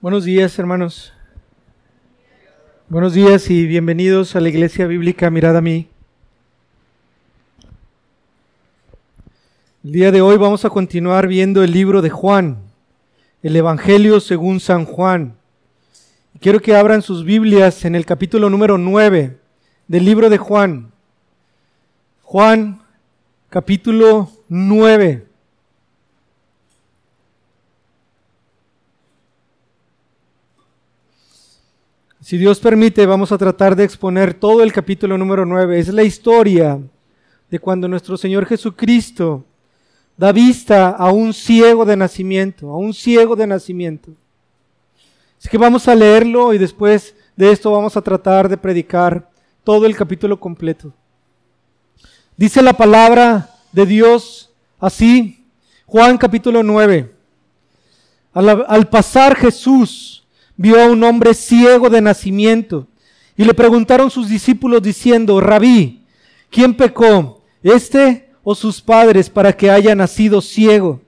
Buenos días, hermanos. Buenos días y bienvenidos a la Iglesia Bíblica Mirada a mí. El día de hoy vamos a continuar viendo el libro de Juan, el Evangelio según San Juan. Quiero que abran sus Biblias en el capítulo número 9 del libro de Juan. Juan, capítulo 9. Si Dios permite, vamos a tratar de exponer todo el capítulo número 9. Es la historia de cuando nuestro Señor Jesucristo da vista a un ciego de nacimiento, a un ciego de nacimiento. Así que vamos a leerlo y después de esto vamos a tratar de predicar todo el capítulo completo. Dice la palabra de Dios así, Juan capítulo 9. Al, al pasar Jesús, vio a un hombre ciego de nacimiento. Y le preguntaron sus discípulos diciendo, Rabí, ¿quién pecó, este o sus padres, para que haya nacido ciego?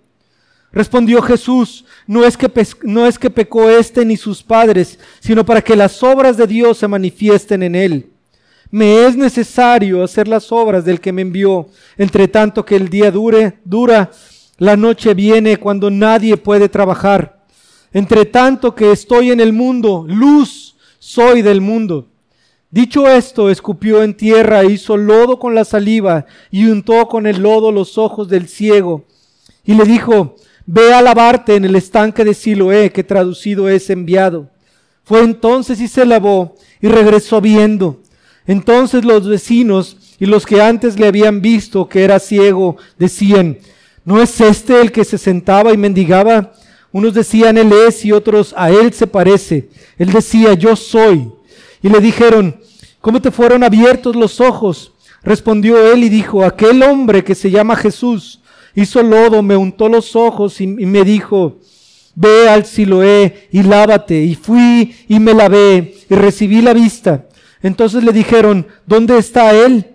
Respondió Jesús, no es, que no es que pecó este ni sus padres, sino para que las obras de Dios se manifiesten en él. Me es necesario hacer las obras del que me envió, entre tanto que el día dure, dura, la noche viene cuando nadie puede trabajar. Entre tanto que estoy en el mundo, luz soy del mundo. Dicho esto, escupió en tierra, hizo lodo con la saliva y untó con el lodo los ojos del ciego. Y le dijo, ve a lavarte en el estanque de Siloé, que traducido es enviado. Fue entonces y se lavó y regresó viendo. Entonces los vecinos y los que antes le habían visto que era ciego decían, ¿no es este el que se sentaba y mendigaba? Unos decían, Él es, y otros, a Él se parece. Él decía, yo soy. Y le dijeron, ¿cómo te fueron abiertos los ojos? Respondió él y dijo, aquel hombre que se llama Jesús hizo lodo, me untó los ojos y, me dijo, ve al Siloé y lávate. Y fui y me lavé y recibí la vista. Entonces le dijeron, ¿dónde está él?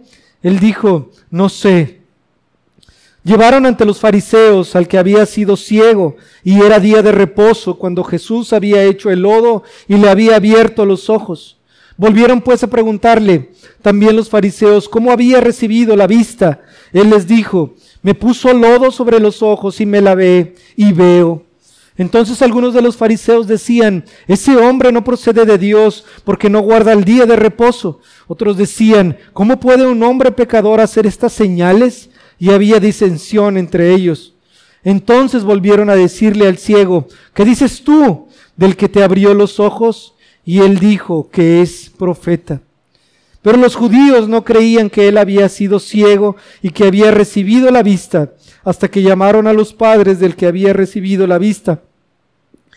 Él dijo, no sé. Llevaron ante los fariseos al que había sido ciego y era día de reposo cuando Jesús había hecho el lodo y le había abierto los ojos. Volvieron pues a preguntarle también los fariseos cómo había recibido la vista. Él les dijo, me puso lodo sobre los ojos y me lavé y veo. Entonces algunos de los fariseos decían, ese hombre no procede de Dios porque no guarda el día de reposo. Otros decían, ¿cómo puede un hombre pecador hacer estas señales? Y había disensión entre ellos. Entonces volvieron a decirle al ciego, ¿qué dices tú del que te abrió los ojos? Y él dijo que es profeta. Pero los judíos no creían que él había sido ciego y que había recibido la vista, hasta que llamaron a los padres del que había recibido la vista.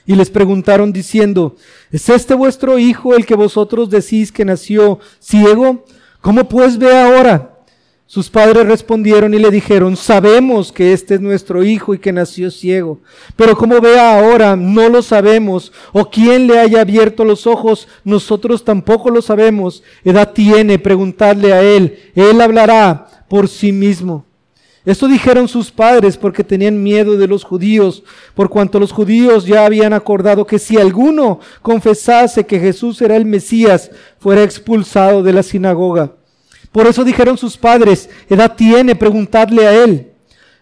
Y les preguntaron diciendo, ¿es este vuestro hijo el que vosotros decís que nació ciego? ¿Cómo pues ve ahora? Sus padres respondieron y le dijeron, sabemos que este es nuestro hijo y que nació ciego, pero como vea ahora, no lo sabemos, o quién le haya abierto los ojos, nosotros tampoco lo sabemos. Edad tiene, preguntadle a él, él hablará por sí mismo. Esto dijeron sus padres porque tenían miedo de los judíos, por cuanto los judíos ya habían acordado que si alguno confesase que Jesús era el Mesías, fuera expulsado de la sinagoga. Por eso dijeron sus padres, edad tiene, preguntadle a él.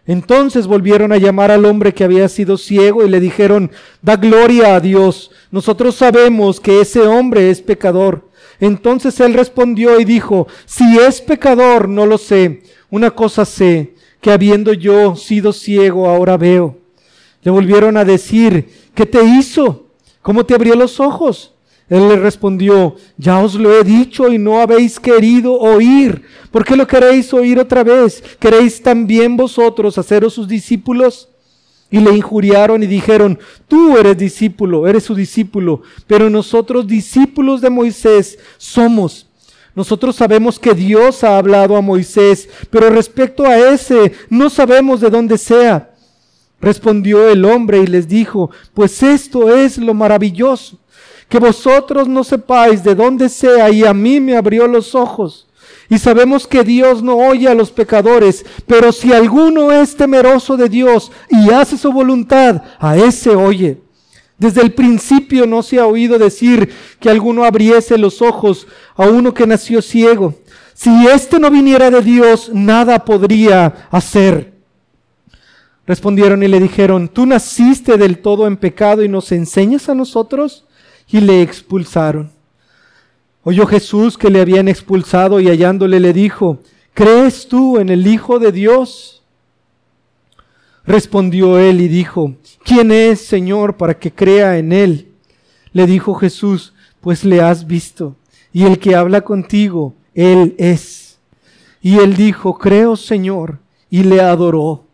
Entonces volvieron a llamar al hombre que había sido ciego y le dijeron, da gloria a Dios, nosotros sabemos que ese hombre es pecador. Entonces él respondió y dijo, si es pecador, no lo sé. Una cosa sé, que habiendo yo sido ciego, ahora veo. Le volvieron a decir, ¿qué te hizo? ¿Cómo te abrió los ojos? Él le respondió, ya os lo he dicho y no habéis querido oír. ¿Por qué lo queréis oír otra vez? ¿Queréis también vosotros haceros sus discípulos? Y le injuriaron y dijeron, tú eres discípulo, eres su discípulo, pero nosotros discípulos de Moisés somos. Nosotros sabemos que Dios ha hablado a Moisés, pero respecto a ese no sabemos de dónde sea. Respondió el hombre y les dijo, pues esto es lo maravilloso que vosotros no sepáis de dónde sea y a mí me abrió los ojos. Y sabemos que Dios no oye a los pecadores, pero si alguno es temeroso de Dios y hace su voluntad, a ese oye. Desde el principio no se ha oído decir que alguno abriese los ojos a uno que nació ciego. Si éste no viniera de Dios, nada podría hacer. Respondieron y le dijeron, ¿tú naciste del todo en pecado y nos enseñas a nosotros? Y le expulsaron. Oyó Jesús que le habían expulsado y hallándole le dijo, ¿crees tú en el Hijo de Dios? Respondió él y dijo, ¿quién es, Señor, para que crea en él? Le dijo Jesús, pues le has visto, y el que habla contigo, él es. Y él dijo, creo, Señor, y le adoró.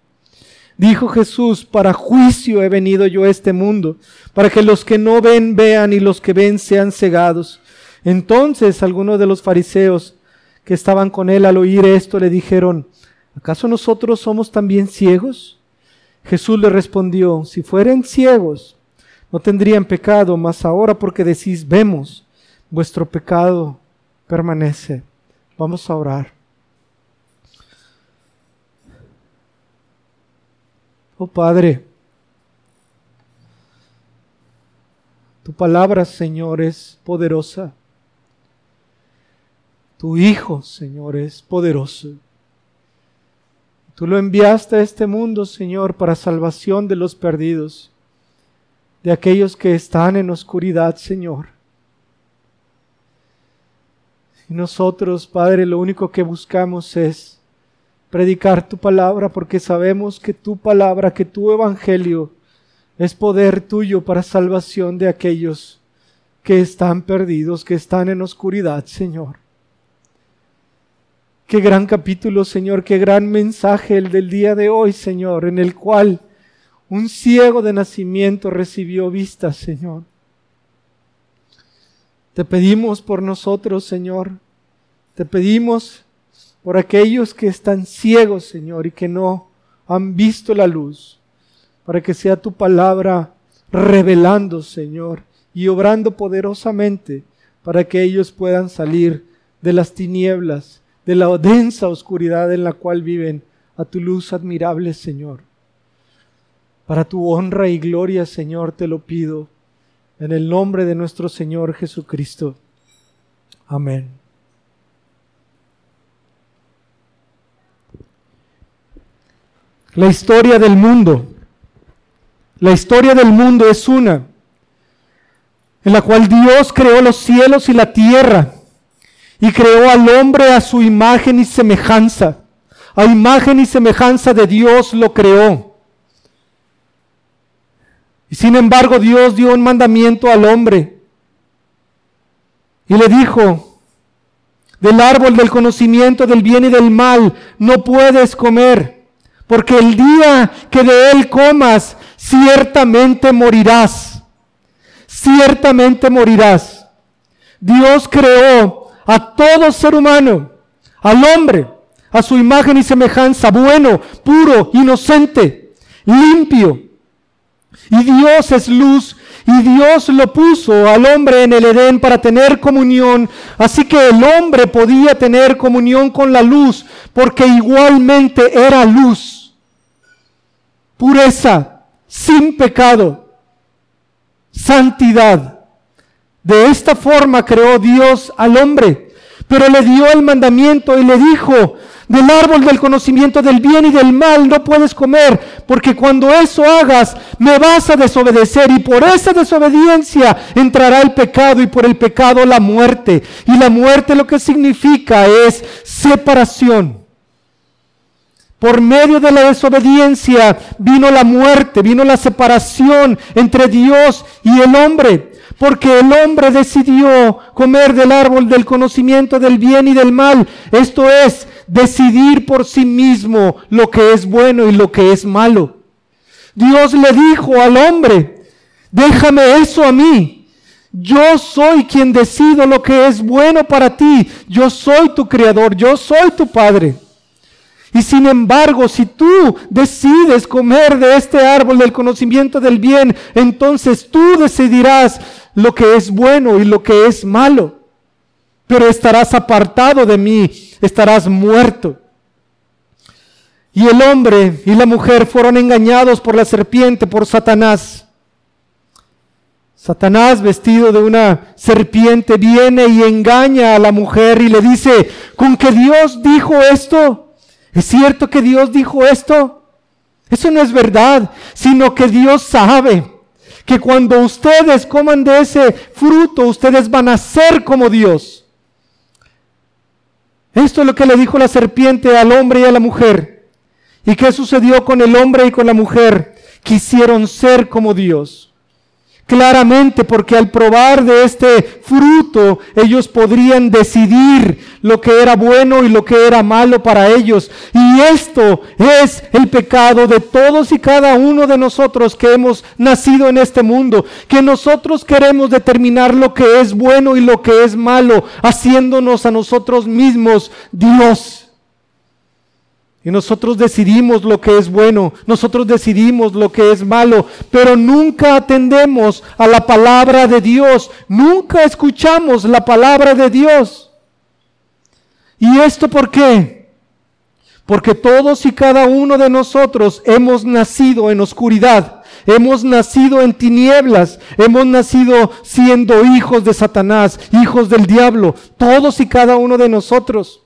Dijo Jesús, para juicio he venido yo a este mundo, para que los que no ven vean y los que ven sean cegados. Entonces algunos de los fariseos que estaban con él al oír esto le dijeron, ¿acaso nosotros somos también ciegos? Jesús le respondió, si fueren ciegos, no tendrían pecado, mas ahora porque decís, vemos, vuestro pecado permanece. Vamos a orar. Oh Padre, tu palabra, Señor, es poderosa. Tu Hijo, Señor, es poderoso. Tú lo enviaste a este mundo, Señor, para salvación de los perdidos, de aquellos que están en oscuridad, Señor. Y nosotros, Padre, lo único que buscamos es predicar tu palabra porque sabemos que tu palabra, que tu evangelio es poder tuyo para salvación de aquellos que están perdidos, que están en oscuridad, Señor. Qué gran capítulo, Señor, qué gran mensaje el del día de hoy, Señor, en el cual un ciego de nacimiento recibió vista, Señor. Te pedimos por nosotros, Señor. Te pedimos por aquellos que están ciegos, Señor, y que no han visto la luz, para que sea tu palabra revelando, Señor, y obrando poderosamente para que ellos puedan salir de las tinieblas, de la densa oscuridad en la cual viven, a tu luz admirable, Señor. Para tu honra y gloria, Señor, te lo pido, en el nombre de nuestro Señor Jesucristo. Amén. La historia del mundo. La historia del mundo es una, en la cual Dios creó los cielos y la tierra y creó al hombre a su imagen y semejanza. A imagen y semejanza de Dios lo creó. Y sin embargo Dios dio un mandamiento al hombre y le dijo, del árbol del conocimiento del bien y del mal no puedes comer porque el día que de él comas, ciertamente morirás. Ciertamente morirás. Dios creó a todo ser humano, al hombre, a su imagen y semejanza, bueno, puro, inocente, limpio. Y Dios es luz y Dios lo puso al hombre en el Edén para tener comunión. Así que el hombre podía tener comunión con la luz porque igualmente era luz pureza, sin pecado, santidad. De esta forma creó Dios al hombre, pero le dio el mandamiento y le dijo, del árbol del conocimiento del bien y del mal no puedes comer, porque cuando eso hagas me vas a desobedecer y por esa desobediencia entrará el pecado y por el pecado la muerte. Y la muerte lo que significa es separación. Por medio de la desobediencia vino la muerte, vino la separación entre Dios y el hombre, porque el hombre decidió comer del árbol del conocimiento del bien y del mal. Esto es, decidir por sí mismo lo que es bueno y lo que es malo. Dios le dijo al hombre, déjame eso a mí. Yo soy quien decido lo que es bueno para ti. Yo soy tu creador, yo soy tu padre. Y sin embargo, si tú decides comer de este árbol del conocimiento del bien, entonces tú decidirás lo que es bueno y lo que es malo. Pero estarás apartado de mí, estarás muerto. Y el hombre y la mujer fueron engañados por la serpiente, por Satanás. Satanás, vestido de una serpiente, viene y engaña a la mujer y le dice, ¿con que Dios dijo esto? ¿Es cierto que Dios dijo esto? Eso no es verdad, sino que Dios sabe que cuando ustedes coman de ese fruto, ustedes van a ser como Dios. Esto es lo que le dijo la serpiente al hombre y a la mujer. ¿Y qué sucedió con el hombre y con la mujer? Quisieron ser como Dios claramente porque al probar de este fruto ellos podrían decidir lo que era bueno y lo que era malo para ellos. Y esto es el pecado de todos y cada uno de nosotros que hemos nacido en este mundo, que nosotros queremos determinar lo que es bueno y lo que es malo, haciéndonos a nosotros mismos Dios. Y nosotros decidimos lo que es bueno, nosotros decidimos lo que es malo, pero nunca atendemos a la palabra de Dios, nunca escuchamos la palabra de Dios. ¿Y esto por qué? Porque todos y cada uno de nosotros hemos nacido en oscuridad, hemos nacido en tinieblas, hemos nacido siendo hijos de Satanás, hijos del diablo, todos y cada uno de nosotros.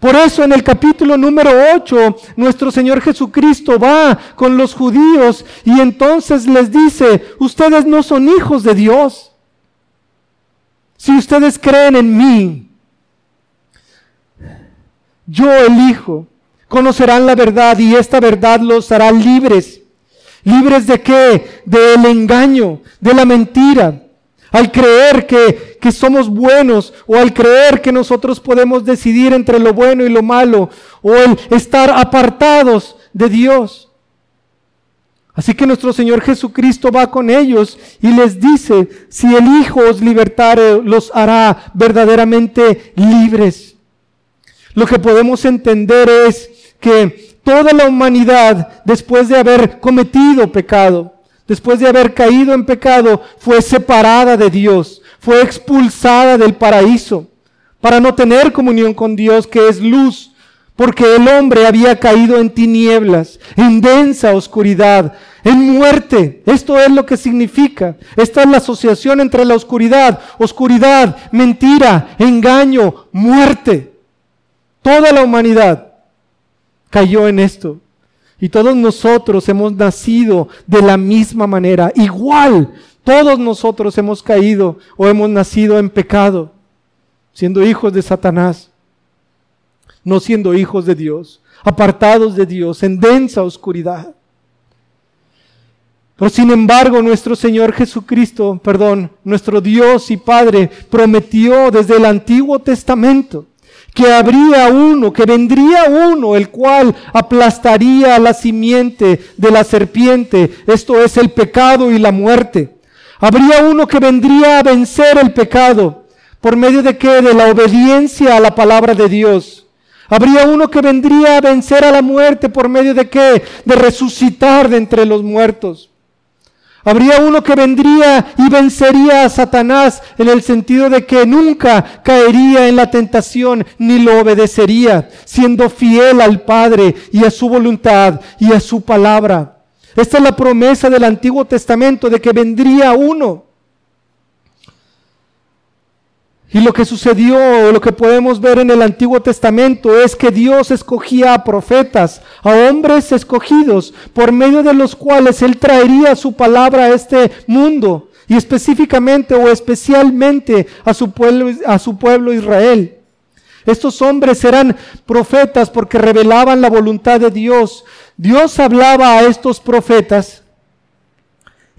Por eso en el capítulo número 8, nuestro Señor Jesucristo va con los judíos y entonces les dice, ustedes no son hijos de Dios. Si ustedes creen en mí, yo el Hijo, conocerán la verdad y esta verdad los hará libres. ¿Libres de qué? Del engaño, de la mentira al creer que, que, somos buenos o al creer que nosotros podemos decidir entre lo bueno y lo malo o el estar apartados de Dios. Así que nuestro Señor Jesucristo va con ellos y les dice, si el Hijo os libertare, los hará verdaderamente libres. Lo que podemos entender es que toda la humanidad, después de haber cometido pecado, después de haber caído en pecado, fue separada de Dios, fue expulsada del paraíso para no tener comunión con Dios, que es luz, porque el hombre había caído en tinieblas, en densa oscuridad, en muerte. Esto es lo que significa. Esta es la asociación entre la oscuridad, oscuridad, mentira, engaño, muerte. Toda la humanidad cayó en esto. Y todos nosotros hemos nacido de la misma manera, igual. Todos nosotros hemos caído o hemos nacido en pecado, siendo hijos de Satanás, no siendo hijos de Dios, apartados de Dios, en densa oscuridad. Pero sin embargo, nuestro Señor Jesucristo, perdón, nuestro Dios y Padre prometió desde el Antiguo Testamento que habría uno, que vendría uno, el cual aplastaría la simiente de la serpiente, esto es el pecado y la muerte. Habría uno que vendría a vencer el pecado, por medio de qué? De la obediencia a la palabra de Dios. Habría uno que vendría a vencer a la muerte por medio de qué? De resucitar de entre los muertos. Habría uno que vendría y vencería a Satanás en el sentido de que nunca caería en la tentación ni lo obedecería, siendo fiel al Padre y a su voluntad y a su palabra. Esta es la promesa del Antiguo Testamento de que vendría uno y lo que sucedió, lo que podemos ver en el Antiguo Testamento es que Dios escogía a profetas, a hombres escogidos, por medio de los cuales Él traería su palabra a este mundo y específicamente o especialmente a su pueblo, a su pueblo Israel. Estos hombres eran profetas porque revelaban la voluntad de Dios. Dios hablaba a estos profetas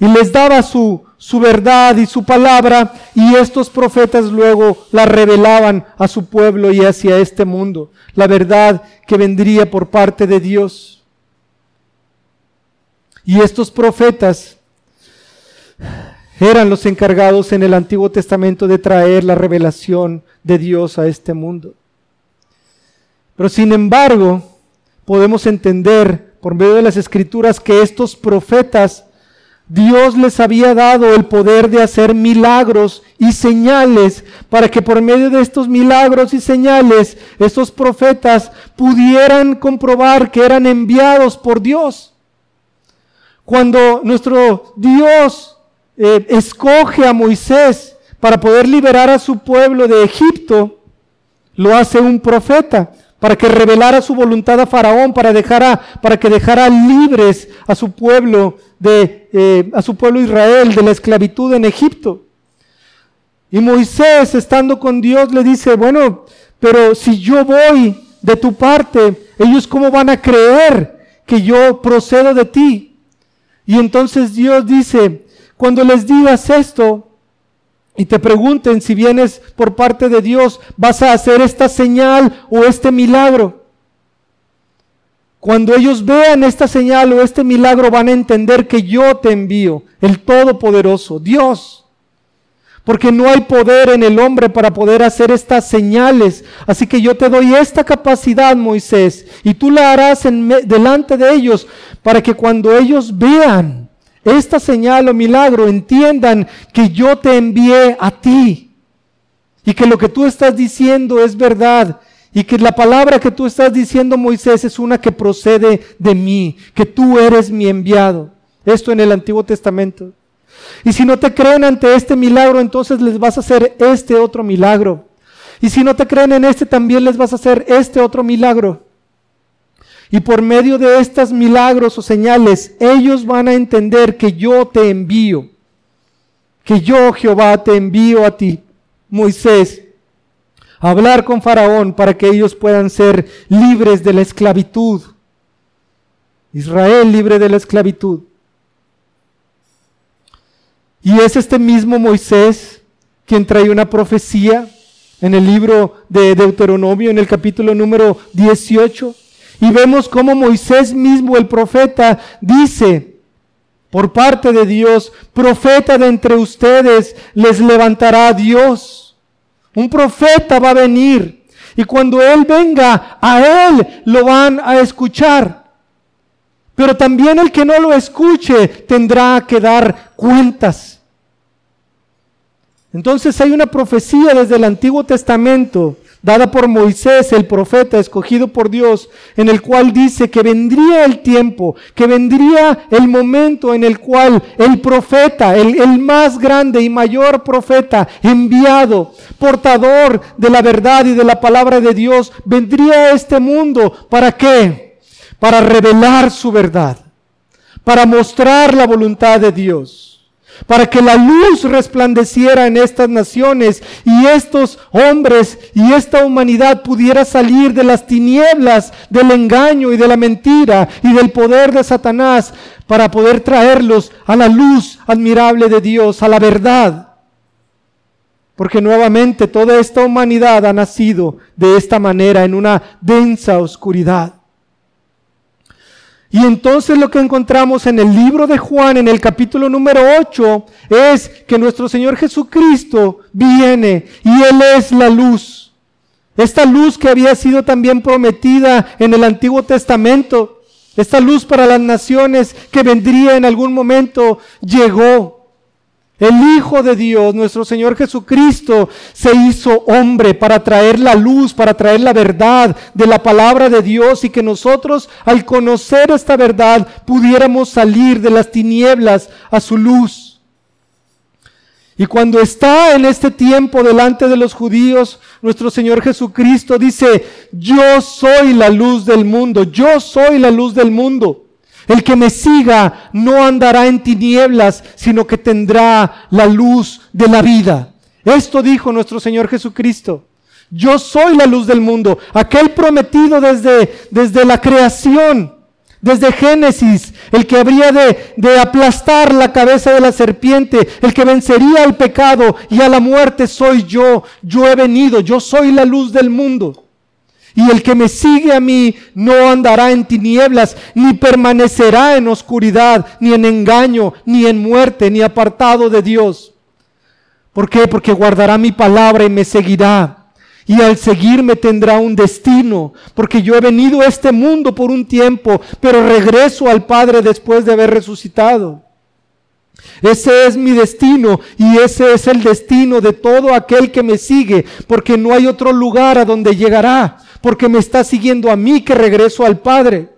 y les daba su, su verdad y su palabra, y estos profetas luego la revelaban a su pueblo y hacia este mundo, la verdad que vendría por parte de Dios. Y estos profetas eran los encargados en el Antiguo Testamento de traer la revelación de Dios a este mundo. Pero sin embargo, podemos entender por medio de las escrituras que estos profetas Dios les había dado el poder de hacer milagros y señales para que por medio de estos milagros y señales estos profetas pudieran comprobar que eran enviados por Dios. Cuando nuestro Dios eh, escoge a Moisés para poder liberar a su pueblo de Egipto, lo hace un profeta para que revelara su voluntad a Faraón, para, para que dejara libres a su pueblo de, eh, a su pueblo Israel de la esclavitud en Egipto. Y Moisés, estando con Dios, le dice, bueno, pero si yo voy de tu parte, ellos cómo van a creer que yo procedo de ti. Y entonces Dios dice, cuando les digas esto, y te pregunten si vienes por parte de Dios, vas a hacer esta señal o este milagro. Cuando ellos vean esta señal o este milagro van a entender que yo te envío, el Todopoderoso, Dios. Porque no hay poder en el hombre para poder hacer estas señales. Así que yo te doy esta capacidad, Moisés, y tú la harás en delante de ellos para que cuando ellos vean esta señal o milagro entiendan que yo te envié a ti y que lo que tú estás diciendo es verdad y que la palabra que tú estás diciendo, Moisés, es una que procede de mí, que tú eres mi enviado. Esto en el Antiguo Testamento. Y si no te creen ante este milagro, entonces les vas a hacer este otro milagro. Y si no te creen en este, también les vas a hacer este otro milagro. Y por medio de estos milagros o señales, ellos van a entender que yo te envío, que yo Jehová te envío a ti, Moisés, a hablar con Faraón para que ellos puedan ser libres de la esclavitud. Israel libre de la esclavitud. Y es este mismo Moisés quien trae una profecía en el libro de Deuteronomio, en el capítulo número 18, y vemos cómo Moisés mismo, el profeta, dice, por parte de Dios, profeta de entre ustedes les levantará Dios. Un profeta va a venir. Y cuando Él venga, a Él lo van a escuchar. Pero también el que no lo escuche tendrá que dar cuentas. Entonces hay una profecía desde el Antiguo Testamento dada por Moisés, el profeta escogido por Dios, en el cual dice que vendría el tiempo, que vendría el momento en el cual el profeta, el, más grande y mayor profeta, enviado, portador de la verdad y de la palabra de Dios, vendría a este mundo. ¿Para qué? Para revelar su verdad, para mostrar la voluntad de Dios para que la luz resplandeciera en estas naciones y estos hombres y esta humanidad pudiera salir de las tinieblas, del engaño y de la mentira y del poder de Satanás para poder traerlos a la luz admirable de Dios, a la verdad. Porque nuevamente toda esta humanidad ha nacido de esta manera en una densa oscuridad. Y entonces lo que encontramos en el libro de Juan, en el capítulo número 8, es que nuestro Señor Jesucristo viene y Él es la luz. Esta luz que había sido también prometida en el Antiguo Testamento, esta luz para las naciones que vendría en algún momento, llegó. El Hijo de Dios, nuestro Señor Jesucristo, se hizo hombre para traer la luz, para traer la verdad de la palabra de Dios y que nosotros al conocer esta verdad pudiéramos salir de las tinieblas a su luz. Y cuando está en este tiempo delante de los judíos, nuestro Señor Jesucristo dice, yo soy la luz del mundo, yo soy la luz del mundo. El que me siga no andará en tinieblas, sino que tendrá la luz de la vida. Esto dijo nuestro Señor Jesucristo. Yo soy la luz del mundo, aquel prometido desde, desde la creación, desde Génesis, el que habría de, de aplastar la cabeza de la serpiente, el que vencería al pecado y a la muerte soy yo. Yo he venido, yo soy la luz del mundo. Y el que me sigue a mí no andará en tinieblas, ni permanecerá en oscuridad, ni en engaño, ni en muerte, ni apartado de Dios. ¿Por qué? Porque guardará mi palabra y me seguirá. Y al seguirme tendrá un destino, porque yo he venido a este mundo por un tiempo, pero regreso al Padre después de haber resucitado. Ese es mi destino y ese es el destino de todo aquel que me sigue, porque no hay otro lugar a donde llegará porque me está siguiendo a mí que regreso al Padre.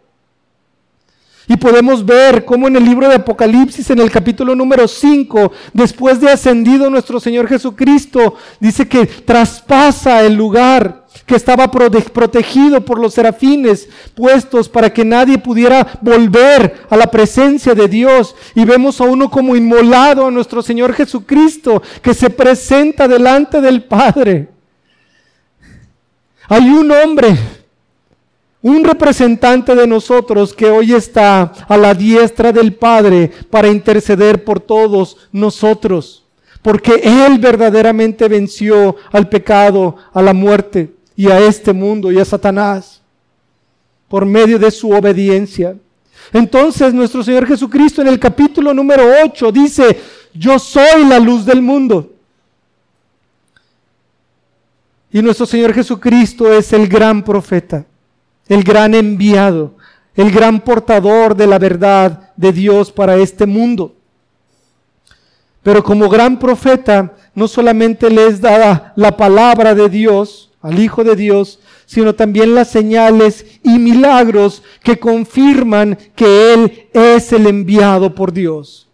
Y podemos ver cómo en el libro de Apocalipsis, en el capítulo número 5, después de ascendido nuestro Señor Jesucristo, dice que traspasa el lugar que estaba protegido por los serafines puestos para que nadie pudiera volver a la presencia de Dios. Y vemos a uno como inmolado a nuestro Señor Jesucristo, que se presenta delante del Padre. Hay un hombre un representante de nosotros que hoy está a la diestra del Padre para interceder por todos nosotros, porque Él verdaderamente venció al pecado, a la muerte y a este mundo y a Satanás por medio de su obediencia. Entonces nuestro Señor Jesucristo en el capítulo número 8 dice, yo soy la luz del mundo. Y nuestro Señor Jesucristo es el gran profeta el gran enviado, el gran portador de la verdad de Dios para este mundo. Pero como gran profeta, no solamente le es dada la palabra de Dios al Hijo de Dios, sino también las señales y milagros que confirman que Él es el enviado por Dios.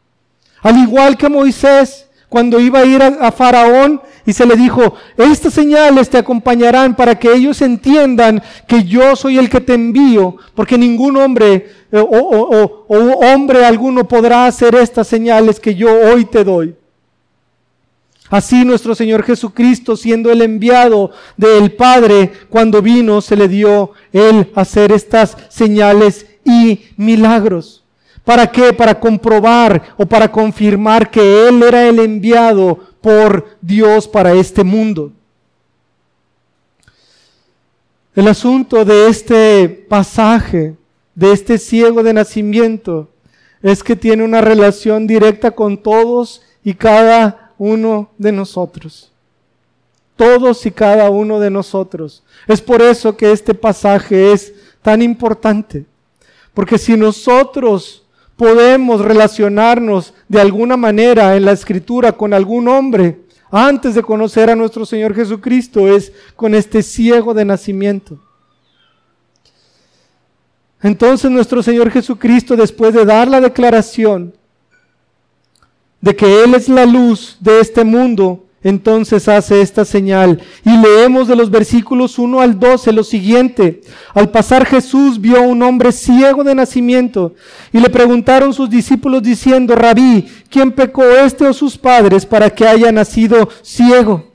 Al igual que Moisés, cuando iba a ir a, Faraón y se le dijo, estas señales te acompañarán para que ellos entiendan que yo soy el que te envío, porque ningún hombre eh, o, o hombre alguno podrá hacer estas señales que yo hoy te doy. Así nuestro Señor Jesucristo, siendo el enviado del Padre, cuando vino, se le dio Él hacer estas señales y milagros. ¿Para qué? Para comprobar o para confirmar que Él era el enviado por Dios para este mundo. El asunto de este pasaje, de este ciego de nacimiento, es que tiene una relación directa con todos y cada uno de nosotros. Todos y cada uno de nosotros. Es por eso que este pasaje es tan importante. Porque si nosotros podemos relacionarnos de alguna manera en la escritura con algún hombre antes de conocer a nuestro Señor Jesucristo es con este ciego de nacimiento. Entonces nuestro Señor Jesucristo, después de dar la declaración de que Él es la luz de este mundo, entonces hace esta señal. Y leemos de los versículos 1 al 12 lo siguiente. Al pasar Jesús vio un hombre ciego de nacimiento y le preguntaron sus discípulos diciendo, Rabí, ¿quién pecó este o sus padres para que haya nacido ciego?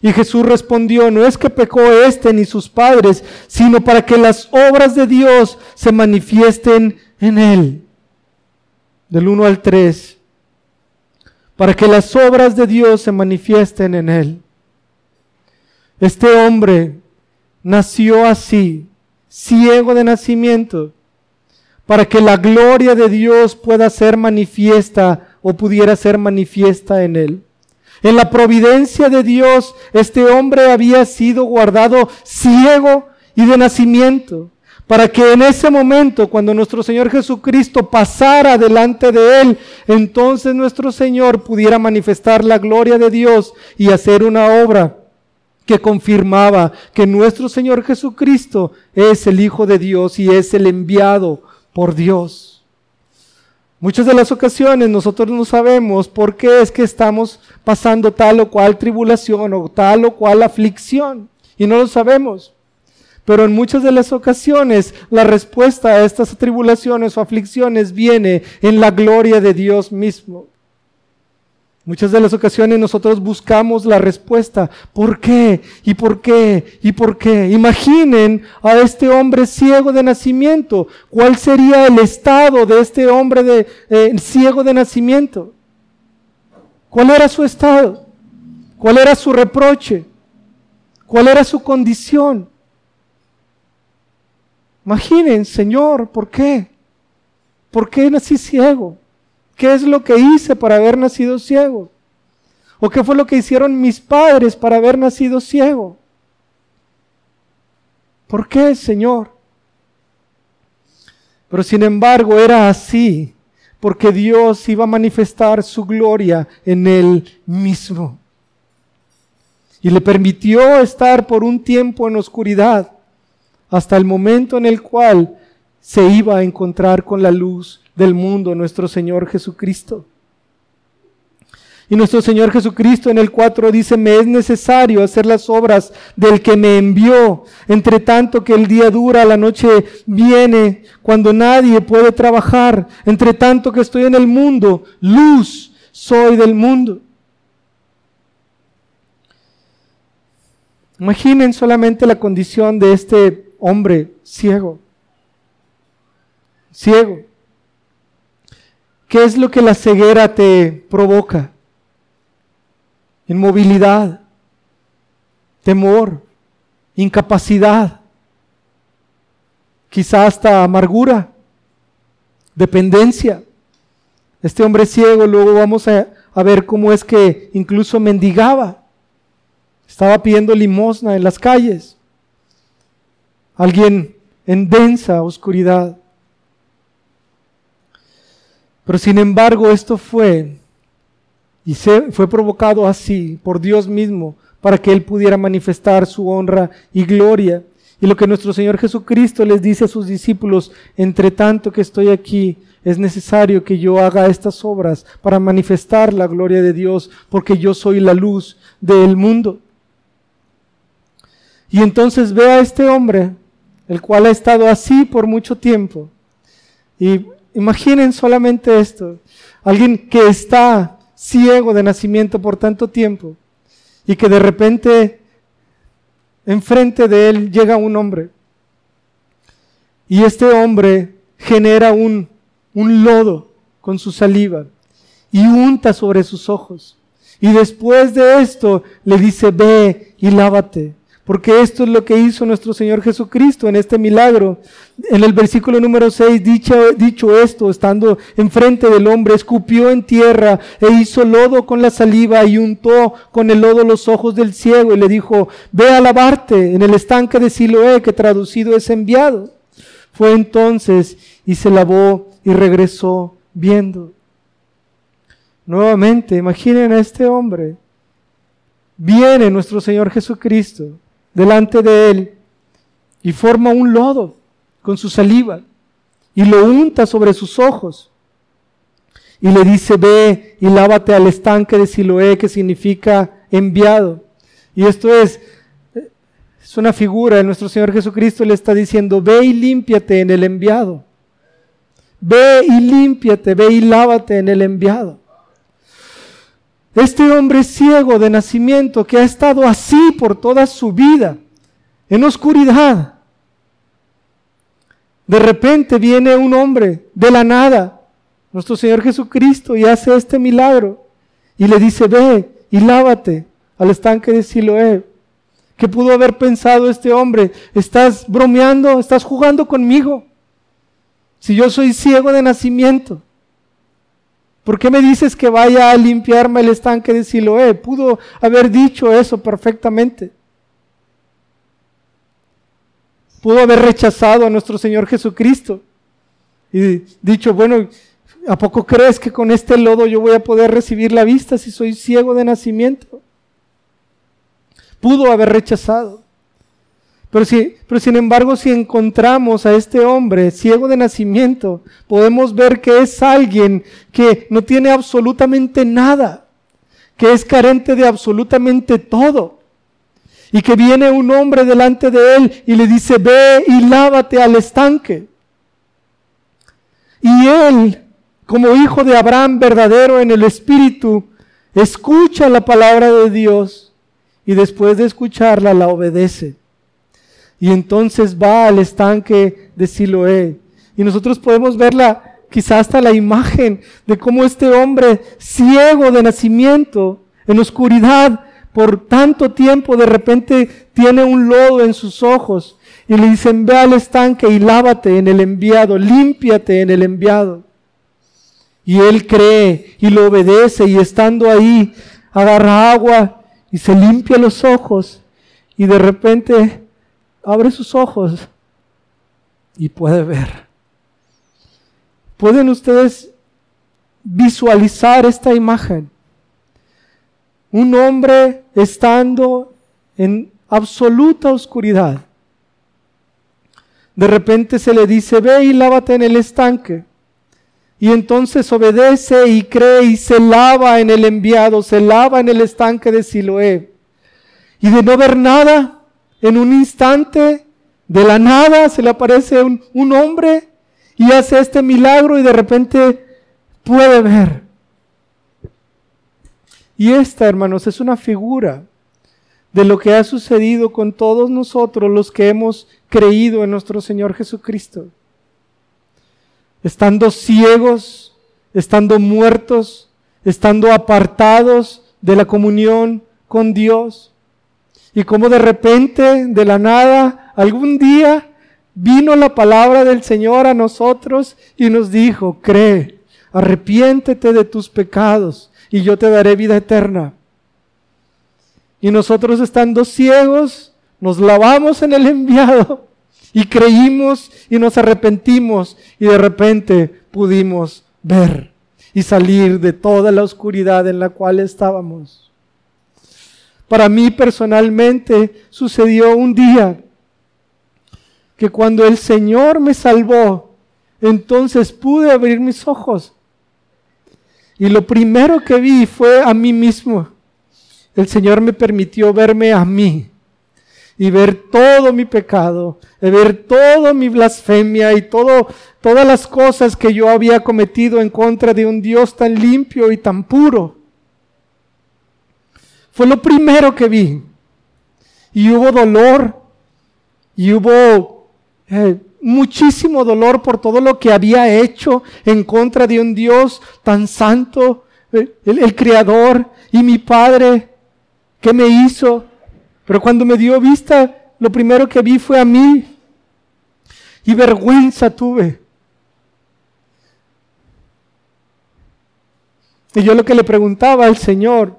Y Jesús respondió, no es que pecó este ni sus padres, sino para que las obras de Dios se manifiesten en él. Del 1 al 3 para que las obras de Dios se manifiesten en él. Este hombre nació así, ciego de nacimiento, para que la gloria de Dios pueda ser manifiesta o pudiera ser manifiesta en él. En la providencia de Dios, este hombre había sido guardado ciego y de nacimiento para que en ese momento, cuando nuestro Señor Jesucristo pasara delante de él, entonces nuestro Señor pudiera manifestar la gloria de Dios y hacer una obra que confirmaba que nuestro Señor Jesucristo es el Hijo de Dios y es el enviado por Dios. Muchas de las ocasiones nosotros no sabemos por qué es que estamos pasando tal o cual tribulación o tal o cual aflicción y no lo sabemos. Pero en muchas de las ocasiones la respuesta a estas tribulaciones o aflicciones viene en la gloria de Dios mismo. Muchas de las ocasiones nosotros buscamos la respuesta. ¿Por qué? ¿Y por qué? ¿Y por qué? Imaginen a este hombre ciego de nacimiento. ¿Cuál sería el estado de este hombre de, eh, ciego de nacimiento? ¿Cuál era su estado? ¿Cuál era su reproche? ¿Cuál era su condición? Imaginen, Señor, ¿por qué? ¿Por qué nací ciego? ¿Qué es lo que hice para haber nacido ciego? ¿O qué fue lo que hicieron mis padres para haber nacido ciego? ¿Por qué, Señor? Pero sin embargo era así, porque Dios iba a manifestar su gloria en él mismo. Y le permitió estar por un tiempo en oscuridad hasta el momento en el cual se iba a encontrar con la luz del mundo, nuestro Señor Jesucristo. Y nuestro Señor Jesucristo en el 4 dice, me es necesario hacer las obras del que me envió, entre tanto que el día dura, la noche viene, cuando nadie puede trabajar, entre tanto que estoy en el mundo, luz soy del mundo. Imaginen solamente la condición de este hombre ciego. Ciego. ¿Qué es lo que la ceguera te provoca? Inmovilidad, temor, incapacidad, quizá hasta amargura, dependencia. Este hombre ciego, luego vamos a, a ver cómo es que incluso mendigaba. Estaba pidiendo limosna en las calles. Alguien en densa oscuridad. Pero sin embargo esto fue y se, fue provocado así por Dios mismo para que Él pudiera manifestar su honra y gloria. Y lo que nuestro Señor Jesucristo les dice a sus discípulos, entre tanto que estoy aquí, es necesario que yo haga estas obras para manifestar la gloria de Dios, porque yo soy la luz del mundo. Y entonces ve a este hombre, el cual ha estado así por mucho tiempo. Y imaginen solamente esto. Alguien que está ciego de nacimiento por tanto tiempo y que de repente enfrente de él llega un hombre. Y este hombre genera un, un lodo con su saliva y unta sobre sus ojos. Y después de esto le dice, ve y lávate porque esto es lo que hizo nuestro Señor Jesucristo en este milagro. En el versículo número 6, dicho, dicho esto, estando enfrente del hombre, escupió en tierra e hizo lodo con la saliva y untó con el lodo los ojos del ciego y le dijo, ve a lavarte en el estanque de Siloé, que traducido es enviado. Fue entonces y se lavó y regresó viendo. Nuevamente, imaginen a este hombre. Viene nuestro Señor Jesucristo delante de él y forma un lodo con su saliva y lo unta sobre sus ojos. Y le dice, ve y lávate al estanque de Siloé, que significa enviado. Y esto es, es una figura nuestro Señor Jesucristo, le está diciendo, ve y límpiate en el enviado. Ve y límpiate, ve y lávate en el enviado. Este hombre ciego de nacimiento que ha estado así por toda su vida, en oscuridad. De repente viene un hombre de la nada, nuestro Señor Jesucristo, y hace este milagro. Y le dice, ve y lávate al estanque de Siloé. ¿Qué pudo haber pensado este hombre? ¿Estás bromeando? ¿Estás jugando conmigo? Si yo soy ciego de nacimiento. ¿Por qué me dices que vaya a limpiarme el estanque de Siloé? Pudo haber dicho eso perfectamente. Pudo haber rechazado a nuestro Señor Jesucristo y dicho, bueno, ¿a poco crees que con este lodo yo voy a poder recibir la vista si soy ciego de nacimiento? Pudo haber rechazado. Pero, si, pero sin embargo, si encontramos a este hombre ciego de nacimiento, podemos ver que es alguien que no tiene absolutamente nada, que es carente de absolutamente todo. Y que viene un hombre delante de él y le dice, ve y lávate al estanque. Y él, como hijo de Abraham verdadero en el Espíritu, escucha la palabra de Dios y después de escucharla la obedece. Y entonces va al estanque de Siloé. Y nosotros podemos verla, quizás hasta la imagen de cómo este hombre ciego de nacimiento, en oscuridad, por tanto tiempo, de repente tiene un lodo en sus ojos. Y le dicen, ve al estanque y lávate en el enviado, límpiate en el enviado. Y él cree y lo obedece y estando ahí, agarra agua y se limpia los ojos. Y de repente abre sus ojos y puede ver. ¿Pueden ustedes visualizar esta imagen? Un hombre estando en absoluta oscuridad. de repente se le dice, ve y lávate en el estanque. Y entonces obedece y cree y se lava en el enviado, se lava en el estanque de Siloé. Y de no ver nada, en un instante, de la nada, se le aparece un, hombre y hace este milagro y de repente puede ver. Y esta, hermanos, es una figura de lo que ha sucedido con todos nosotros los que hemos creído en nuestro Señor Jesucristo. Estando ciegos, estando muertos, estando apartados de la comunión con Dios. Y como de repente, de la nada, algún día vino la palabra del Señor a nosotros y nos dijo, cree, arrepiéntete de tus pecados y yo te daré vida eterna. Y nosotros estando ciegos, nos lavamos en el enviado y creímos y nos arrepentimos y de repente pudimos ver y salir de toda la oscuridad en la cual estábamos. Para mí personalmente sucedió un día que cuando el Señor me salvó, entonces pude abrir mis ojos y lo primero que vi fue a mí mismo. El Señor me permitió verme a mí y ver todo mi pecado, y ver toda mi blasfemia y todo, todas las cosas que yo había cometido en contra de un Dios tan limpio y tan puro. Fue lo primero que vi. Y hubo dolor y hubo eh, muchísimo dolor por todo lo que había hecho en contra de un Dios tan santo, el, el, Creador y mi Padre que me hizo. Pero cuando me dio vista, lo primero que vi fue a mí y vergüenza tuve. Y yo lo que le preguntaba al Señor,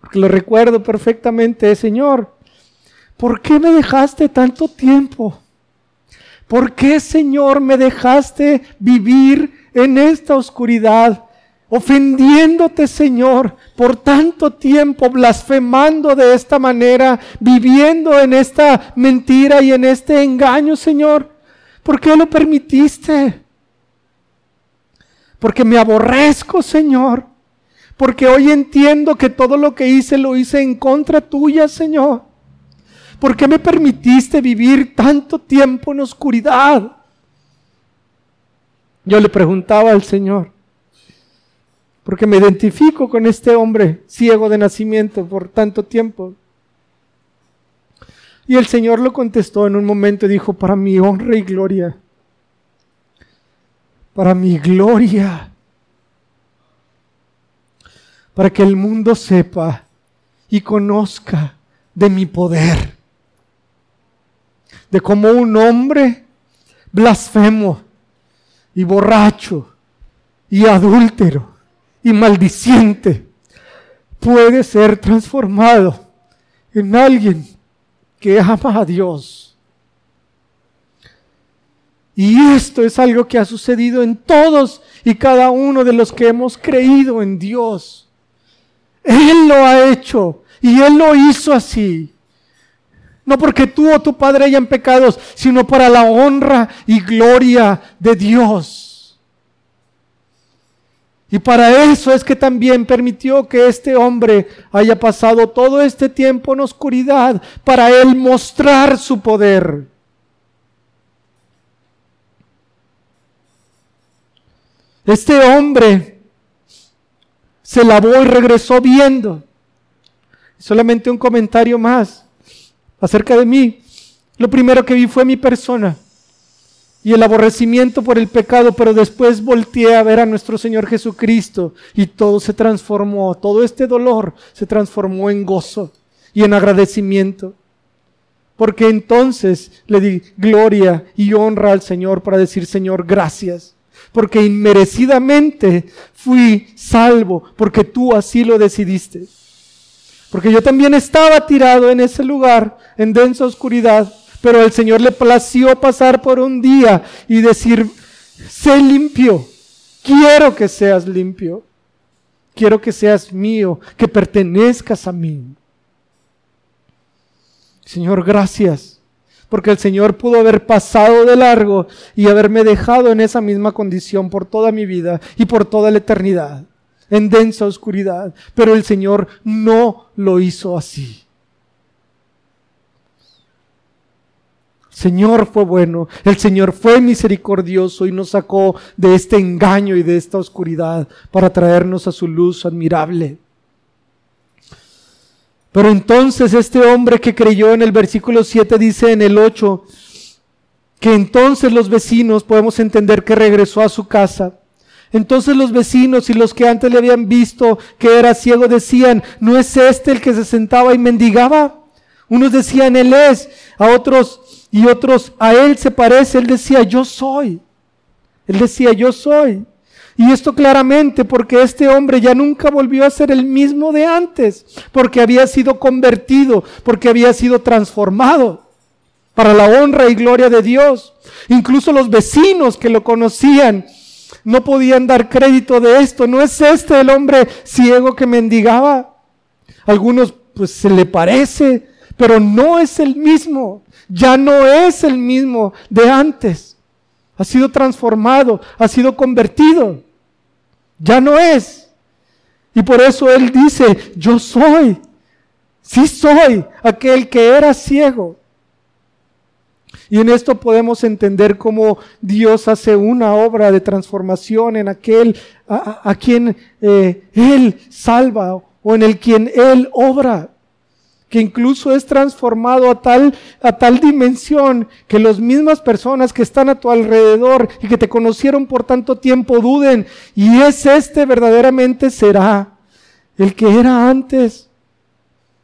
porque lo recuerdo perfectamente, Señor, ¿por qué me dejaste tanto tiempo? ¿Por qué, Señor, me dejaste vivir en esta oscuridad? Ofendiéndote, Señor, por tanto tiempo, blasfemando de esta manera, viviendo en esta mentira y en este engaño, Señor. ¿Por qué lo permitiste? Porque me aborrezco, Señor. Porque hoy entiendo que todo lo que hice lo hice en contra tuya, Señor. ¿Por qué me permitiste vivir tanto tiempo en oscuridad? Yo le preguntaba al Señor, porque me identifico con este hombre ciego de nacimiento por tanto tiempo. Y el Señor lo contestó en un momento y dijo, para mi honra y gloria, para mi gloria, para que el mundo sepa y conozca de mi poder de cómo un hombre blasfemo y borracho y adúltero y maldiciente puede ser transformado en alguien que ama a Dios. Y esto es algo que ha sucedido en todos y cada uno de los que hemos creído en Dios. Él lo ha hecho y Él lo hizo así. No porque tú o tu padre hayan pecados, sino para la honra y gloria de Dios. Y para eso es que también permitió que este hombre haya pasado todo este tiempo en oscuridad, para él mostrar su poder. Este hombre se lavó y regresó viendo. Solamente un comentario más acerca de mí, lo primero que vi fue mi persona y el aborrecimiento por el pecado, pero después volteé a ver a nuestro Señor Jesucristo y todo se transformó, todo este dolor se transformó en gozo y en agradecimiento. Porque entonces le di gloria y honra al Señor para decir, Señor, gracias. Porque inmerecidamente fui salvo, porque tú así lo decidiste. Porque yo también estaba tirado en ese lugar, en densa oscuridad, pero el Señor le plació pasar por un día y decir, sé limpio, quiero que seas limpio, quiero que seas mío, que pertenezcas a mí. Señor, gracias, porque el Señor pudo haber pasado de largo y haberme dejado en esa misma condición por toda mi vida y por toda la eternidad, en densa oscuridad. Pero el Señor no lo hizo así. Señor fue bueno, el Señor fue misericordioso y nos sacó de este engaño y de esta oscuridad para traernos a su luz admirable. Pero entonces este hombre que creyó en el versículo 7 dice en el 8 que entonces los vecinos podemos entender que regresó a su casa. Entonces los vecinos y los que antes le habían visto que era ciego decían, ¿no es este el que se sentaba y mendigaba? Unos decían, Él es, a otros y otros, a Él se parece, Él decía, yo soy. Él decía, yo soy. Y esto claramente porque este hombre ya nunca volvió a ser el mismo de antes, porque había sido convertido, porque había sido transformado para la honra y gloria de Dios. Incluso los vecinos que lo conocían no podían dar crédito de esto. ¿No es este el hombre ciego que mendigaba? Algunos pues se le parece, pero no es el mismo. Ya no es el mismo de antes. Ha sido transformado, ha sido convertido. Ya no es. Y por eso Él dice, yo soy. Sí soy aquel que era ciego. Y en esto podemos entender cómo Dios hace una obra de transformación en aquel a, quien eh, Él salva o en el quien Él obra que incluso es transformado a tal, a tal dimensión que las mismas personas que están a tu alrededor y que te conocieron por tanto tiempo duden, y es este verdaderamente será el que era antes.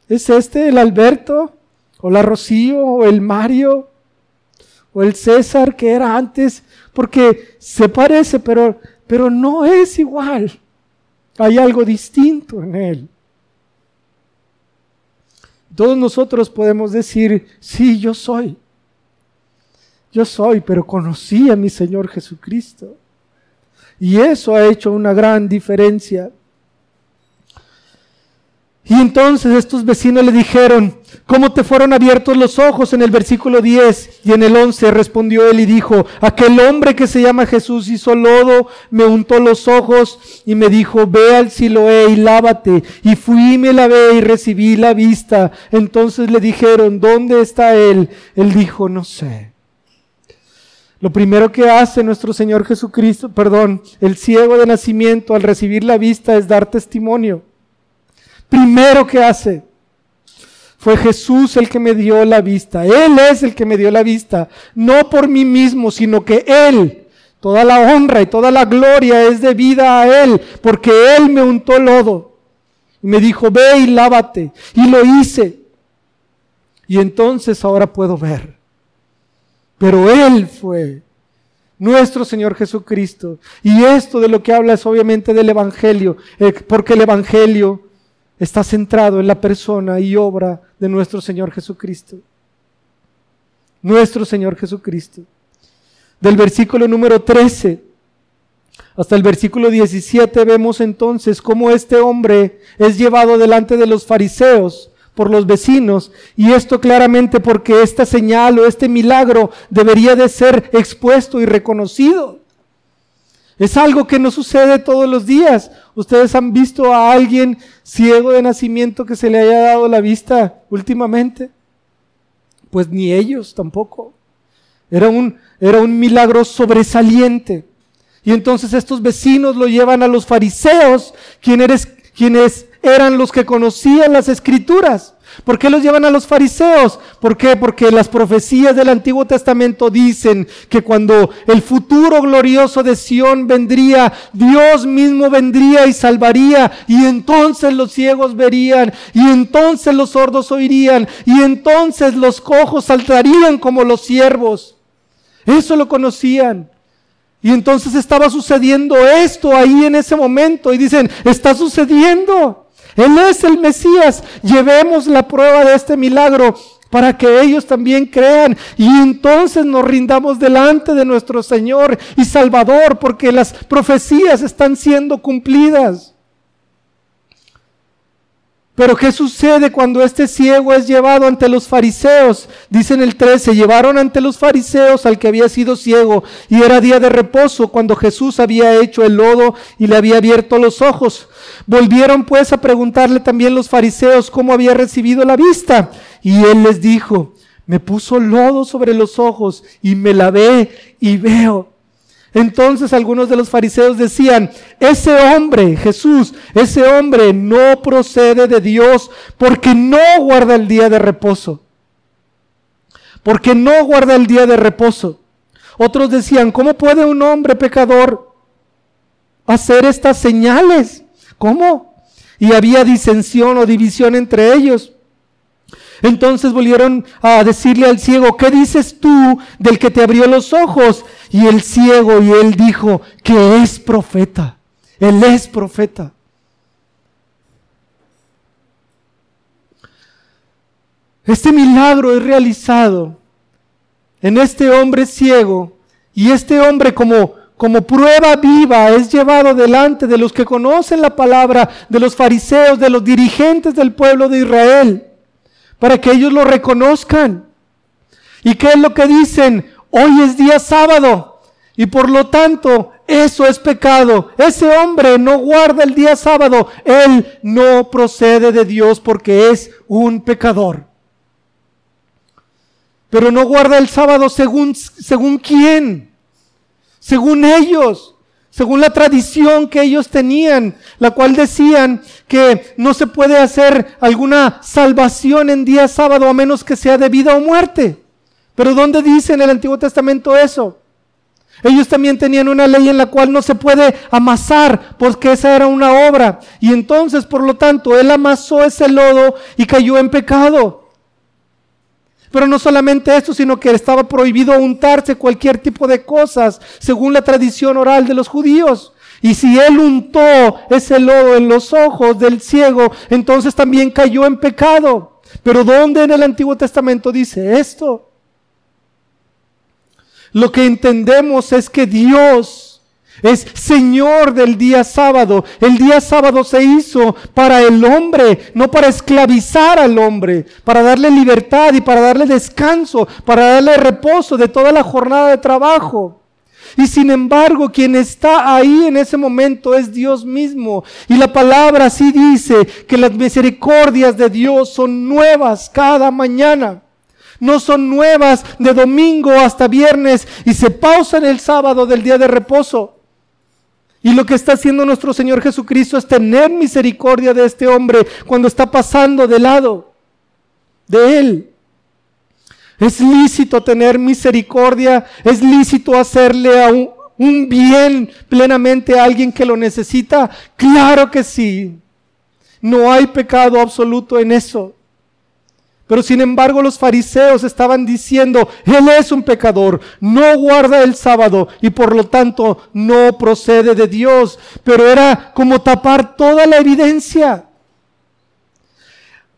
¿Es este el Alberto? ¿O la Rocío? ¿O el Mario? ¿O el César que era antes? Porque se parece, pero, pero no es igual. Hay algo distinto en él. Todos nosotros podemos decir, sí, yo soy. Yo soy, pero conocí a mi Señor Jesucristo. Y eso ha hecho una gran diferencia. Y entonces estos vecinos le dijeron, ¿cómo te fueron abiertos los ojos? En el versículo 10 y en el 11 respondió él y dijo, aquel hombre que se llama Jesús hizo lodo, me untó los ojos y me dijo, ve al Siloé y lávate. Y fui y me lavé y recibí la vista. Entonces le dijeron, ¿dónde está él? Él dijo, no sé. Lo primero que hace nuestro Señor Jesucristo, perdón, el ciego de nacimiento al recibir la vista es dar testimonio primero que hace. Fue Jesús el que me dio la vista. Él es el que me dio la vista. No por mí mismo, sino que Él, toda la honra y toda la gloria es debida a Él, porque Él me untó lodo. Y me dijo, ve y lávate. Y lo hice. Y entonces ahora puedo ver. Pero Él fue nuestro Señor Jesucristo. Y esto de lo que habla es obviamente del Evangelio, eh, porque el Evangelio está centrado en la persona y obra de nuestro Señor Jesucristo. Nuestro Señor Jesucristo. Del versículo número 13 hasta el versículo 17 vemos entonces cómo este hombre es llevado delante de los fariseos por los vecinos y esto claramente porque esta señal o este milagro debería de ser expuesto y reconocido. Es algo que no sucede todos los días. ¿Ustedes han visto a alguien ciego de nacimiento que se le haya dado la vista últimamente? Pues ni ellos tampoco. Era un, era un milagro sobresaliente. Y entonces estos vecinos lo llevan a los fariseos, quienes, quienes eran los que conocían las escrituras. ¿Por qué los llevan a los fariseos? ¿Por qué? Porque las profecías del Antiguo Testamento dicen que cuando el futuro glorioso de Sión vendría, Dios mismo vendría y salvaría, y entonces los ciegos verían, y entonces los sordos oirían, y entonces los cojos saltarían como los siervos. Eso lo conocían. Y entonces estaba sucediendo esto ahí en ese momento, y dicen, está sucediendo. Él es el Mesías. Llevemos la prueba de este milagro para que ellos también crean y entonces nos rindamos delante de nuestro Señor y Salvador porque las profecías están siendo cumplidas. Pero ¿qué sucede cuando este ciego es llevado ante los fariseos? Dice en el 13, llevaron ante los fariseos al que había sido ciego y era día de reposo cuando Jesús había hecho el lodo y le había abierto los ojos. Volvieron pues a preguntarle también los fariseos cómo había recibido la vista. Y él les dijo, me puso lodo sobre los ojos y me lavé y veo. Entonces algunos de los fariseos decían, ese hombre, Jesús, ese hombre no procede de Dios porque no guarda el día de reposo. Porque no guarda el día de reposo. Otros decían, ¿cómo puede un hombre pecador hacer estas señales? ¿Cómo? Y había disensión o división entre ellos. Entonces volvieron a decirle al ciego, ¿qué dices tú del que te abrió los ojos? Y el ciego y él dijo que es profeta. Él es profeta. Este milagro es realizado en este hombre ciego y este hombre como, como prueba viva es llevado delante de los que conocen la palabra, de los fariseos, de los dirigentes del pueblo de Israel para que ellos lo reconozcan. ¿Y qué es lo que dicen? Hoy es día sábado y por lo tanto eso es pecado. Ese hombre no guarda el día sábado. Él no procede de Dios porque es un pecador. Pero no guarda el sábado según, según quién. Según ellos según la tradición que ellos tenían, la cual decían que no se puede hacer alguna salvación en día sábado a menos que sea de vida o muerte. Pero ¿dónde dice en el Antiguo Testamento eso? Ellos también tenían una ley en la cual no se puede amasar, porque esa era una obra. Y entonces, por lo tanto, él amasó ese lodo y cayó en pecado. Pero no solamente eso, sino que estaba prohibido untarse cualquier tipo de cosas, según la tradición oral de los judíos. Y si él untó ese lodo en los ojos del ciego, entonces también cayó en pecado. Pero ¿dónde en el Antiguo Testamento dice esto? Lo que entendemos es que Dios es Señor del día sábado. El día sábado se hizo para el hombre, no para esclavizar al hombre, para darle libertad y para darle descanso, para darle reposo de toda la jornada de trabajo. Y sin embargo, quien está ahí en ese momento es Dios mismo. Y la palabra sí dice que las misericordias de Dios son nuevas cada mañana. No son nuevas de domingo hasta viernes y se pausan el sábado del día de reposo. Y lo que está haciendo nuestro Señor Jesucristo es tener misericordia de este hombre cuando está pasando de lado de él. Es lícito tener misericordia, es lícito hacerle a un, un bien plenamente a alguien que lo necesita. Claro que sí. No hay pecado absoluto en eso. Pero sin embargo los fariseos estaban diciendo, Él es un pecador, no guarda el sábado y por lo tanto no procede de Dios. Pero era como tapar toda la evidencia.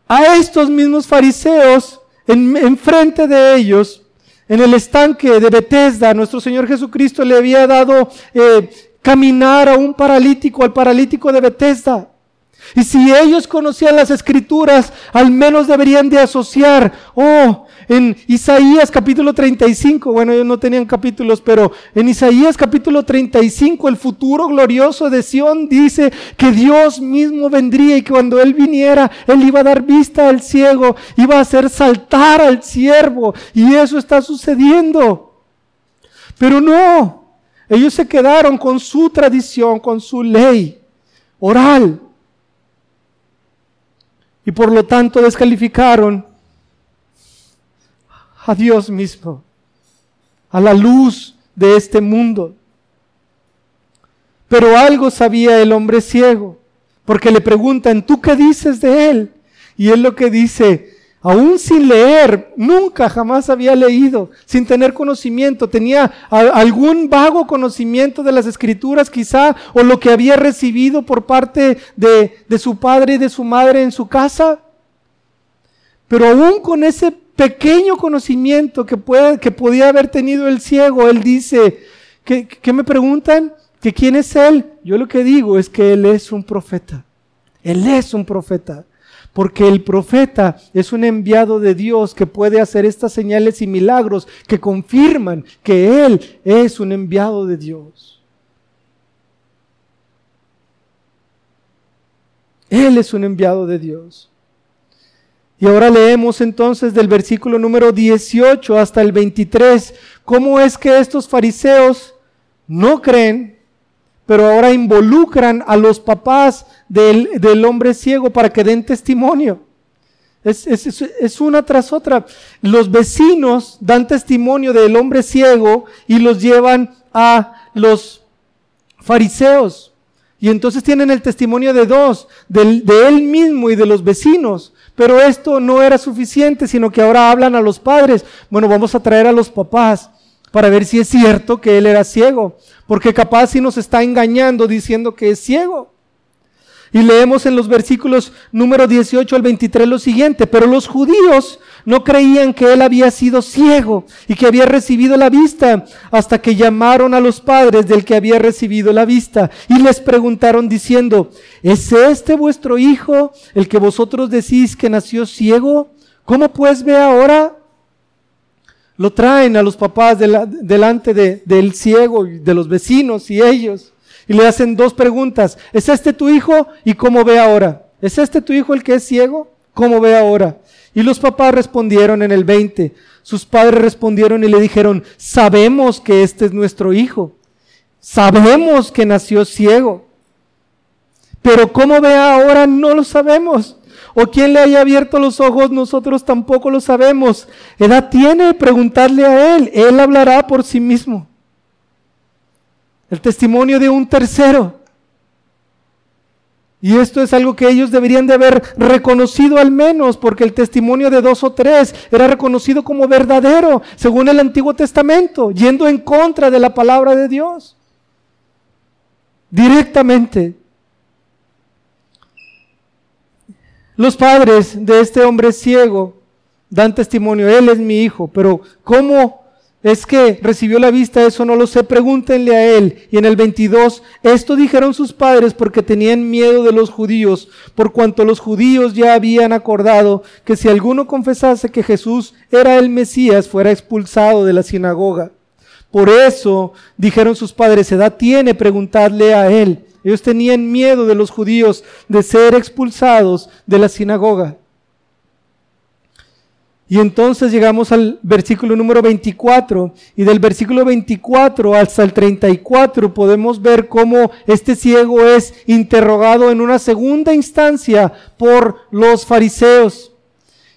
A estos mismos fariseos, en, frente de ellos, en el estanque de Bethesda, nuestro Señor Jesucristo le había dado eh, caminar a un paralítico, al paralítico de Bethesda. Y si ellos conocían las escrituras, al menos deberían de asociar, oh, en Isaías capítulo 35, bueno, ellos no tenían capítulos, pero en Isaías capítulo 35, el futuro glorioso de Sión dice que Dios mismo vendría y que cuando Él viniera, Él iba a dar vista al ciego, iba a hacer saltar al siervo, y eso está sucediendo. Pero no, ellos se quedaron con su tradición, con su ley oral y por lo tanto descalificaron a Dios mismo, a la luz de este mundo. Pero algo sabía el hombre ciego, porque le preguntan, ¿tú qué dices de él? Y él lo que dice, aún sin leer, nunca jamás había leído, sin tener conocimiento, tenía algún vago conocimiento de las escrituras quizá, o lo que había recibido por parte de, de su padre y de su madre en su casa. Pero aún con ese pequeño conocimiento que, puede, que podía haber tenido el ciego, él dice, ¿qué, me preguntan? ¿Que quién es él? Yo lo que digo es que él es un profeta. Él es un profeta. Porque el profeta es un enviado de Dios que puede hacer estas señales y milagros que confirman que Él es un enviado de Dios. Él es un enviado de Dios. Y ahora leemos entonces del versículo número 18 hasta el 23, cómo es que estos fariseos no creen, pero ahora involucran a los papás del, hombre ciego para que den testimonio. Es, es, una tras otra. Los vecinos dan testimonio del hombre ciego y los llevan a los fariseos. Y entonces tienen el testimonio de dos, de él mismo y de los vecinos. Pero esto no era suficiente, sino que ahora hablan a los padres. Bueno, vamos a traer a los papás para ver si es cierto que él era ciego. Porque capaz si nos está engañando diciendo que es ciego. Y leemos en los versículos número 18 al 23 lo siguiente, pero los judíos no creían que él había sido ciego y que había recibido la vista hasta que llamaron a los padres del que había recibido la vista y les preguntaron diciendo, ¿es este vuestro hijo el que vosotros decís que nació ciego? ¿Cómo pues ve ahora? Lo traen a los papás delante del ciego y de los vecinos y ellos y le hacen dos preguntas. ¿Es este tu hijo y cómo ve ahora? ¿Es este tu hijo el que es ciego? ¿Cómo ve ahora? Y los papás respondieron en el 20. Sus padres respondieron y le dijeron, sabemos que este es nuestro hijo. Sabemos que nació ciego. Pero cómo ve ahora no lo sabemos. O quién le haya abierto los ojos, nosotros tampoco lo sabemos. Edad tiene, preguntarle a él. Él hablará por sí mismo. El testimonio de un tercero. Y esto es algo que ellos deberían de haber reconocido al menos, porque el testimonio de dos o tres era reconocido como verdadero, según el Antiguo Testamento, yendo en contra de la palabra de Dios. Directamente. Los padres de este hombre ciego dan testimonio, él es mi hijo, pero ¿cómo es que recibió la vista, eso no lo sé, pregúntenle a él. Y en el 22, esto dijeron sus padres porque tenían miedo de los judíos, por cuanto los judíos ya habían acordado que si alguno confesase que Jesús era el Mesías, fuera expulsado de la sinagoga. Por eso dijeron sus padres, edad tiene preguntarle a él. Ellos tenían miedo de los judíos de ser expulsados de la sinagoga. Y entonces llegamos al versículo número 24 y del versículo 24 hasta el 34 podemos ver cómo este ciego es interrogado en una segunda instancia por los fariseos.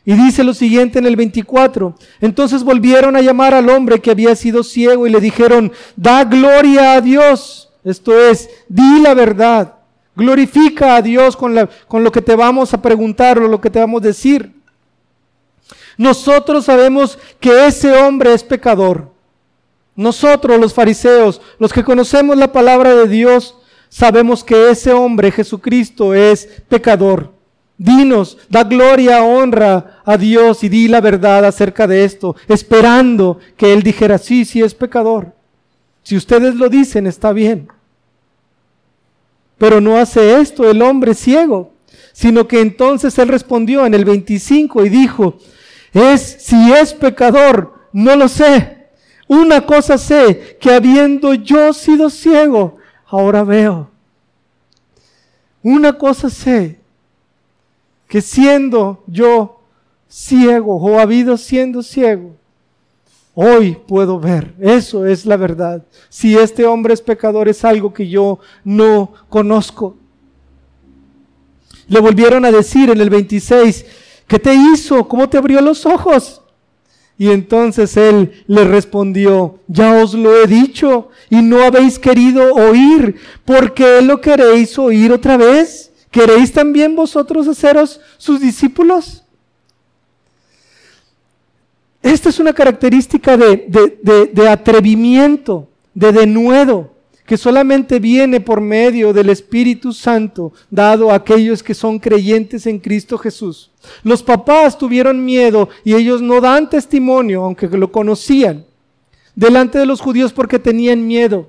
Y dice lo siguiente en el 24. Entonces volvieron a llamar al hombre que había sido ciego y le dijeron, da gloria a Dios. Esto es, di la verdad. Glorifica a Dios con, con lo que te vamos a preguntar o lo que te vamos a decir. Nosotros sabemos que ese hombre es pecador. Nosotros los fariseos, los que conocemos la palabra de Dios, sabemos que ese hombre, Jesucristo, es pecador. Dinos, da gloria, honra a Dios y di la verdad acerca de esto, esperando que Él dijera, sí, sí es pecador. Si ustedes lo dicen, está bien. Pero no hace esto el hombre ciego, sino que entonces Él respondió en el 25 y dijo, es si es pecador, no lo sé. Una cosa sé, que habiendo yo sido ciego, ahora veo. Una cosa sé, que siendo yo ciego o habido siendo ciego, hoy puedo ver. Eso es la verdad. Si este hombre es pecador es algo que yo no conozco. Le volvieron a decir en el 26, ¿Qué te hizo? ¿Cómo te abrió los ojos? Y entonces él le respondió, ya os lo he dicho y no habéis querido oír, ¿por qué lo queréis oír otra vez? ¿Queréis también vosotros haceros sus discípulos? Esta es una característica de, de atrevimiento, de denuedo que solamente viene por medio del Espíritu Santo dado a aquellos que son creyentes en Cristo Jesús. Los papás tuvieron miedo y ellos no dan testimonio, aunque lo conocían, delante de los judíos porque tenían miedo.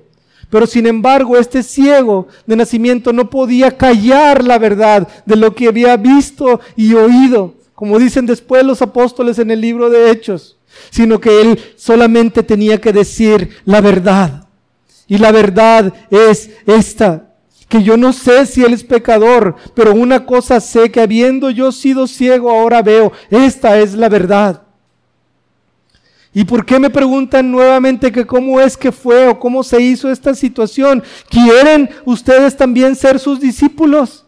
Pero sin embargo, este ciego de nacimiento no podía callar la verdad de lo que había visto y oído, como dicen después los apóstoles en el libro de Hechos, sino que él solamente tenía que decir la verdad. Y la verdad es esta, que yo no sé si él es pecador, pero una cosa sé, que habiendo yo sido ciego, ahora veo. Esta es la verdad. ¿Y por qué me preguntan nuevamente que cómo es que fue o cómo se hizo esta situación? ¿Quieren ustedes también ser sus discípulos?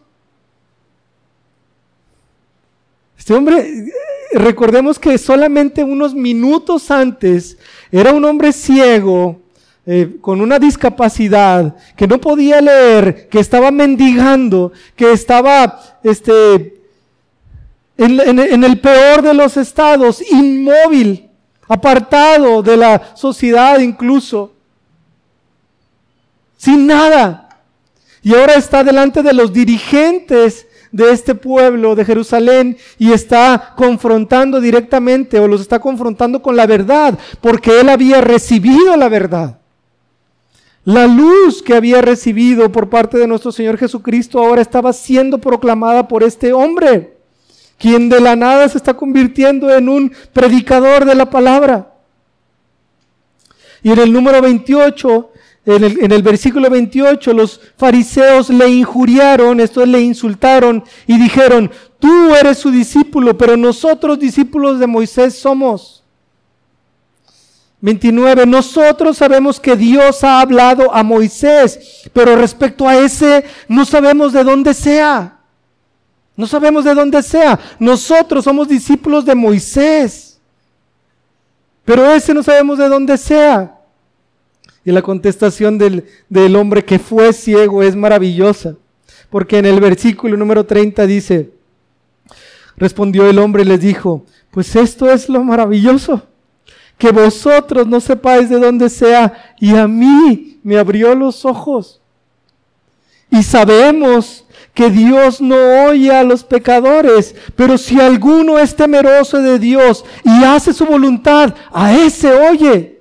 Este hombre, recordemos que solamente unos minutos antes era un hombre ciego, eh, con una discapacidad, que no podía leer, que estaba mendigando, que estaba este, en el peor de los estados, inmóvil apartado de la sociedad incluso, sin nada. Y ahora está delante de los dirigentes de este pueblo de Jerusalén y está confrontando directamente o los está confrontando con la verdad, porque él había recibido la verdad. La luz que había recibido por parte de nuestro Señor Jesucristo ahora estaba siendo proclamada por este hombre quien de la nada se está convirtiendo en un predicador de la palabra. Y en el número 28, en el, en el, versículo 28, los fariseos le injuriaron, esto es, le insultaron y dijeron, tú eres su discípulo, pero nosotros discípulos de Moisés somos. 29. Nosotros sabemos que Dios ha hablado a Moisés, pero respecto a ese no sabemos de dónde sea. No sabemos de dónde sea. Nosotros somos discípulos de Moisés. Pero ese no sabemos de dónde sea. Y la contestación del, del hombre que fue ciego es maravillosa. Porque en el versículo número 30 dice, respondió el hombre y les dijo, pues esto es lo maravilloso, que vosotros no sepáis de dónde sea y a mí me abrió los ojos. Y sabemos que Dios no oye a los pecadores, pero si alguno es temeroso de Dios y hace su voluntad, a ese oye.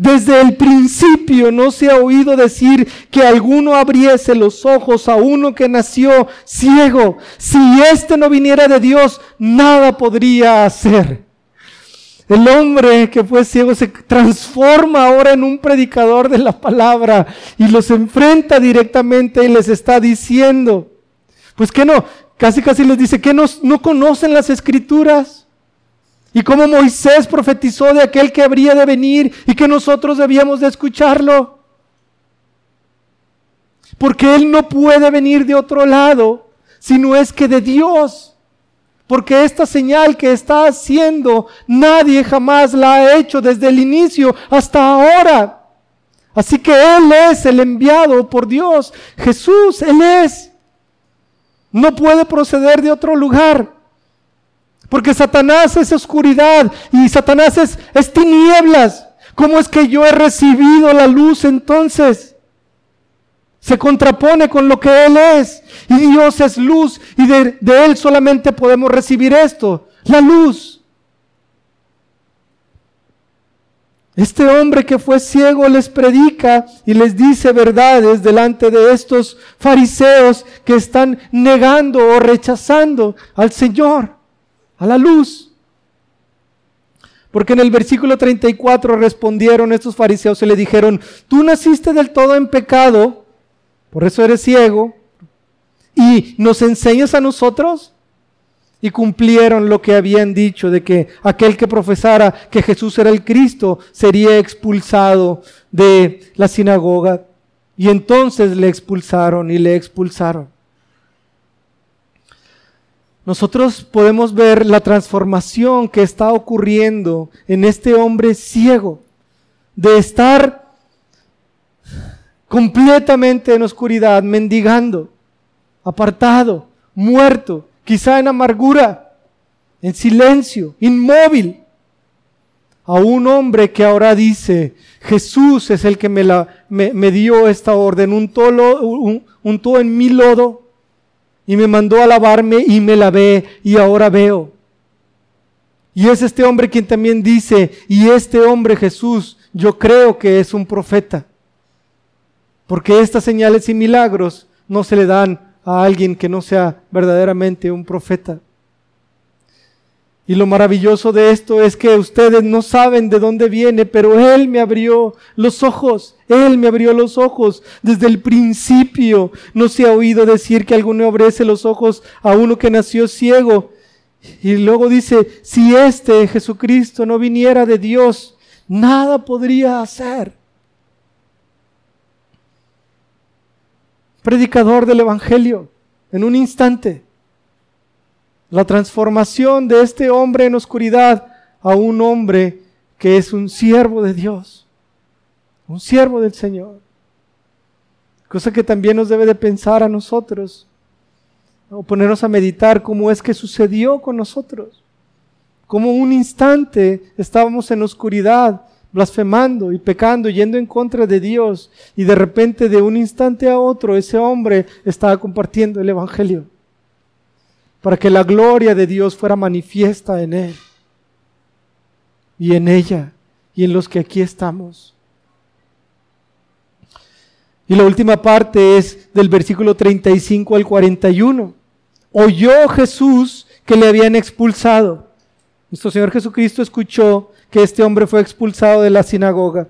Desde el principio no se ha oído decir que alguno abriese los ojos a uno que nació ciego. Si éste no viniera de Dios, nada podría hacer. El hombre que fue ciego se transforma ahora en un predicador de la palabra y los enfrenta directamente y les está diciendo, pues que no, casi casi les dice que no, no conocen las escrituras. Y como Moisés profetizó de aquel que habría de venir y que nosotros debíamos de escucharlo. Porque Él no puede venir de otro lado, sino es que de Dios porque esta señal que está haciendo nadie jamás la ha hecho desde el inicio hasta ahora. Así que Él es el enviado por Dios. Jesús, Él es. No puede proceder de otro lugar. Porque Satanás es oscuridad y Satanás es, es tinieblas. ¿Cómo es que yo he recibido la luz entonces? Se contrapone con lo que Él es. Y Dios es luz y de, Él solamente podemos recibir esto, la luz. Este hombre que fue ciego les predica y les dice verdades delante de estos fariseos que están negando o rechazando al Señor, a la luz. Porque en el versículo 34 respondieron estos fariseos y le dijeron, tú naciste del todo en pecado por eso eres ciego, y nos enseñas a nosotros. Y cumplieron lo que habían dicho de que aquel que profesara que Jesús era el Cristo sería expulsado de la sinagoga. Y entonces le expulsaron y le expulsaron. Nosotros podemos ver la transformación que está ocurriendo en este hombre ciego, de estar completamente en oscuridad, mendigando, apartado, muerto, quizá en amargura, en silencio, inmóvil, a un hombre que ahora dice, Jesús es el que me, dio esta orden, un un, untó en mi lodo y me mandó a lavarme y me lavé y ahora veo. Y es este hombre quien también dice, y este hombre Jesús, yo creo que es un profeta. Porque estas señales y milagros no se le dan a alguien que no sea verdaderamente un profeta. Y lo maravilloso de esto es que ustedes no saben de dónde viene, pero Él me abrió los ojos. Él me abrió los ojos. Desde el principio no se ha oído decir que alguno abriese los ojos a uno que nació ciego. Y luego dice, si este Jesucristo no viniera de Dios, nada podría hacer. Predicador del Evangelio, en un instante. La transformación de este hombre en oscuridad a un hombre que es un siervo de Dios, un siervo del Señor. Cosa que también nos debe de pensar a nosotros o ponernos a meditar cómo es que sucedió con nosotros. Como un instante estábamos en oscuridad, blasfemando y pecando, yendo en contra de Dios, y de repente de un instante a otro ese hombre estaba compartiendo el Evangelio, para que la gloria de Dios fuera manifiesta en él y en ella y en los que aquí estamos. Y la última parte es del versículo 35 al 41 oyó Jesús que le habían expulsado. Nuestro Señor Jesucristo escuchó que este hombre fue expulsado de la sinagoga.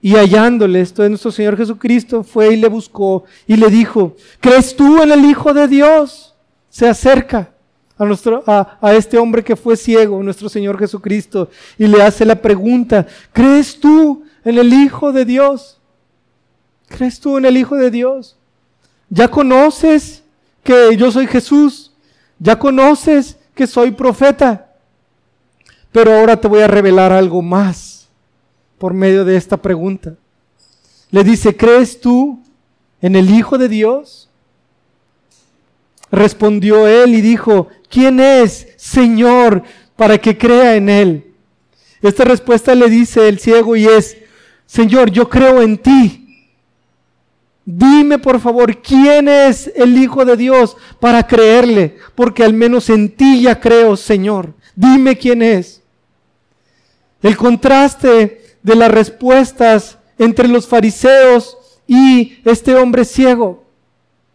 Y hallándole, esto de nuestro Señor Jesucristo, fue y le buscó y le dijo, ¿crees tú en el Hijo de Dios? Se acerca a, nuestro, a, a este hombre que fue ciego, nuestro Señor Jesucristo, y le hace la pregunta, ¿crees tú en el Hijo de Dios? ¿Crees tú en el Hijo de Dios? ¿Ya conoces que yo soy Jesús, ya conoces que soy profeta, pero ahora te voy a revelar algo más por medio de esta pregunta. Le dice, ¿crees tú en el Hijo de Dios? Respondió él y dijo, ¿quién es, Señor, para que crea en él? Esta respuesta le dice el ciego y es, Señor, yo creo en ti Dime por favor quién es el Hijo de Dios para creerle, porque al menos en ti ya creo, Señor. Dime quién es. El contraste de las respuestas entre los fariseos y este hombre ciego.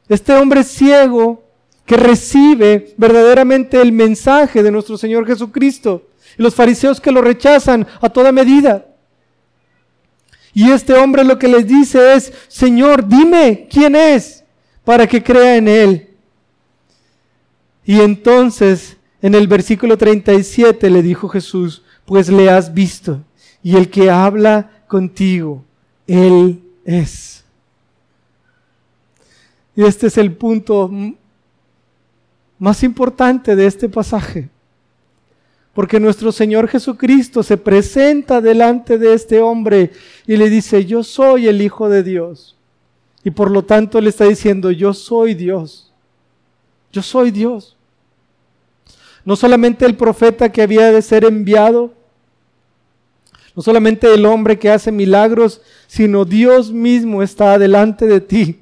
Este hombre ciego que recibe verdaderamente el mensaje de nuestro Señor Jesucristo. Y los fariseos que lo rechazan a toda medida. Y este hombre lo que les dice es, Señor, dime quién es para que crea en él. Y entonces en el versículo 37 le dijo Jesús, pues le has visto, y el que habla contigo, él es. Y este es el punto más importante de este pasaje. Porque nuestro Señor Jesucristo se presenta delante de este hombre y le dice, yo soy el Hijo de Dios. Y por lo tanto le está diciendo, yo soy Dios. Yo soy Dios. No solamente el profeta que había de ser enviado, no solamente el hombre que hace milagros, sino Dios mismo está delante de ti.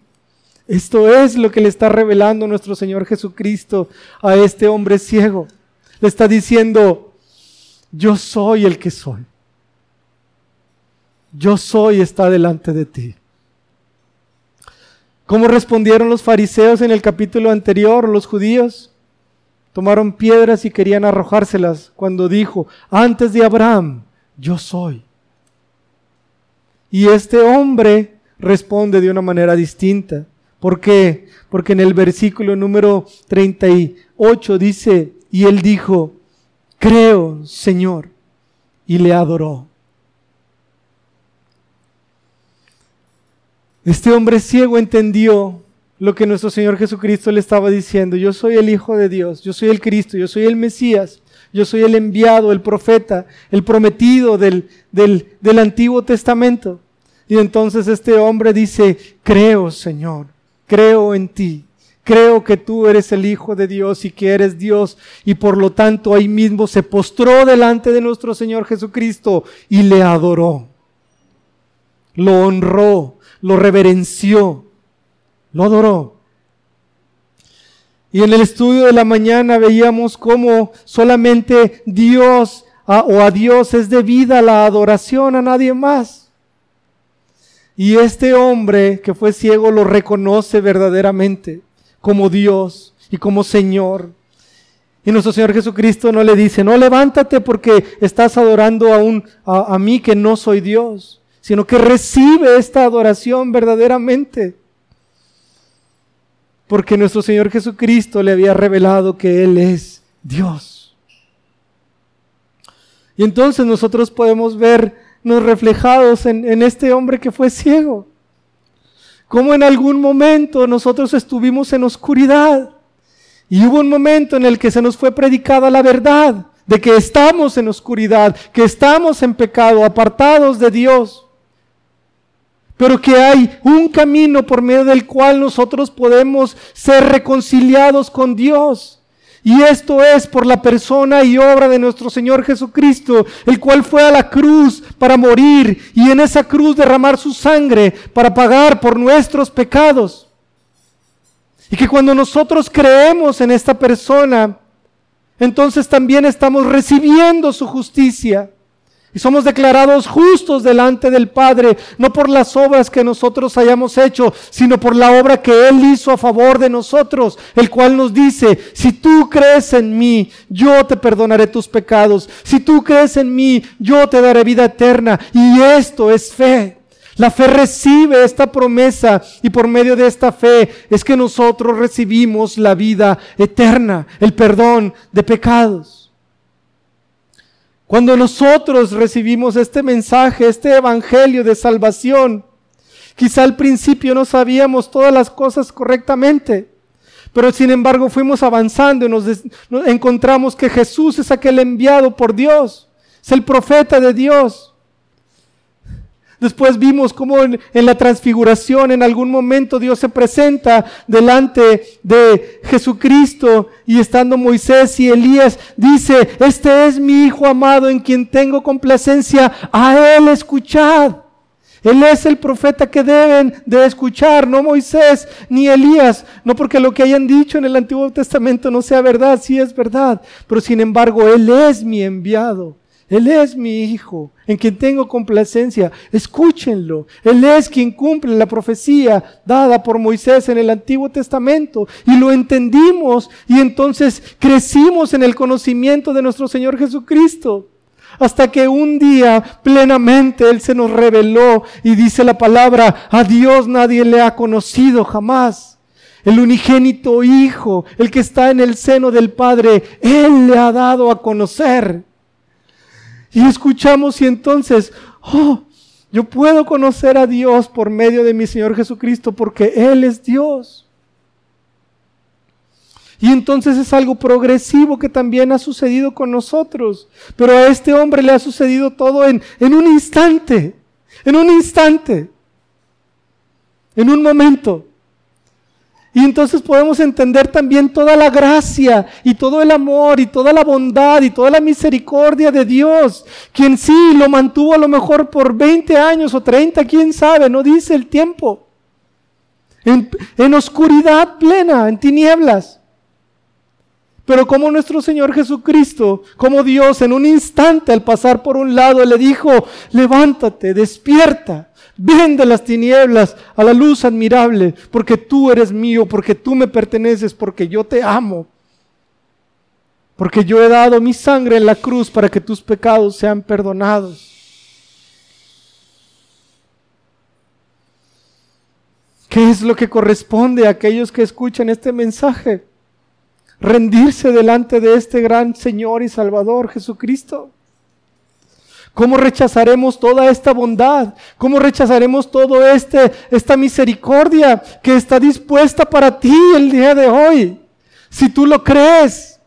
Esto es lo que le está revelando nuestro Señor Jesucristo a este hombre ciego le está diciendo, yo soy el que soy. Yo soy está delante de ti. ¿Cómo respondieron los fariseos en el capítulo anterior, los judíos? Tomaron piedras y querían arrojárselas cuando dijo, antes de Abraham, yo soy. Y este hombre responde de una manera distinta. ¿Por qué? Porque en el versículo número 38 dice, y él dijo, creo, Señor, y le adoró. Este hombre ciego entendió lo que nuestro Señor Jesucristo le estaba diciendo. Yo soy el Hijo de Dios, yo soy el Cristo, yo soy el Mesías, yo soy el enviado, el profeta, el prometido del, del, del Antiguo Testamento. Y entonces este hombre dice, creo Señor, creo en ti. Creo que tú eres el Hijo de Dios y que eres Dios y por lo tanto ahí mismo se postró delante de nuestro Señor Jesucristo y le adoró. Lo honró, lo reverenció, lo adoró. Y en el estudio de la mañana veíamos cómo solamente Dios o a Dios es debida la adoración a nadie más. Y este hombre que fue ciego lo reconoce verdaderamente como Dios y como Señor. Y nuestro Señor Jesucristo no le dice, no levántate porque estás adorando a, un, a, mí que no soy Dios, sino que recibe esta adoración verdaderamente. Porque nuestro Señor Jesucristo le había revelado que Él es Dios. Y entonces nosotros podemos vernos reflejados en, en este hombre que fue ciego. Como en algún momento nosotros estuvimos en oscuridad y hubo un momento en el que se nos fue predicada la verdad de que estamos en oscuridad, que estamos en pecado, apartados de Dios. Pero que hay un camino por medio del cual nosotros podemos ser reconciliados con Dios. Y esto es por la persona y obra de nuestro Señor Jesucristo, el cual fue a la cruz para morir y en esa cruz derramar su sangre para pagar por nuestros pecados. Y que cuando nosotros creemos en esta persona, entonces también estamos recibiendo su justicia. Y somos declarados justos delante del Padre, no por las obras que nosotros hayamos hecho, sino por la obra que Él hizo a favor de nosotros, el cual nos dice, si tú crees en mí, yo te perdonaré tus pecados, si tú crees en mí, yo te daré vida eterna. Y esto es fe. La fe recibe esta promesa y por medio de esta fe es que nosotros recibimos la vida eterna, el perdón de pecados. Cuando nosotros recibimos este mensaje, este evangelio de salvación, quizá al principio no sabíamos todas las cosas correctamente, pero sin embargo fuimos avanzando y nos, encontramos que Jesús es aquel enviado por Dios, es el profeta de Dios Después vimos cómo en, la transfiguración en algún momento Dios se presenta delante de Jesucristo y estando Moisés y Elías dice, este es mi Hijo amado en quien tengo complacencia, a Él escuchad. Él es el profeta que deben de escuchar, no Moisés ni Elías, no porque lo que hayan dicho en el Antiguo Testamento no sea verdad, sí es verdad, pero sin embargo Él es mi enviado. Él es mi Hijo, en quien tengo complacencia. Escúchenlo. Él es quien cumple la profecía dada por Moisés en el Antiguo Testamento. Y lo entendimos y entonces crecimos en el conocimiento de nuestro Señor Jesucristo. Hasta que un día plenamente Él se nos reveló y dice la palabra, a Dios nadie le ha conocido jamás. El unigénito Hijo, el que está en el seno del Padre, Él le ha dado a conocer. Y escuchamos y entonces, oh, yo puedo conocer a Dios por medio de mi Señor Jesucristo porque Él es Dios. Y entonces es algo progresivo que también ha sucedido con nosotros. Pero a este hombre le ha sucedido todo en, en un instante, en un instante, en un momento. Y entonces podemos entender también toda la gracia y todo el amor y toda la bondad y toda la misericordia de Dios, quien sí lo mantuvo a lo mejor por 20 años o 30, quién sabe, no dice el tiempo. En, en oscuridad plena, en tinieblas. Pero como nuestro Señor Jesucristo, como Dios en un instante al pasar por un lado le dijo, levántate, despierta Ven de las tinieblas a la luz admirable, porque tú eres mío, porque tú me perteneces, porque yo te amo. Porque yo he dado mi sangre en la cruz para que tus pecados sean perdonados. ¿Qué es lo que corresponde a aquellos que escuchan este mensaje? Rendirse delante de este gran Señor y Salvador Jesucristo. ¿Cómo rechazaremos toda esta bondad? ¿Cómo rechazaremos todo este esta misericordia que está dispuesta para ti el día de hoy? Si tú lo crees.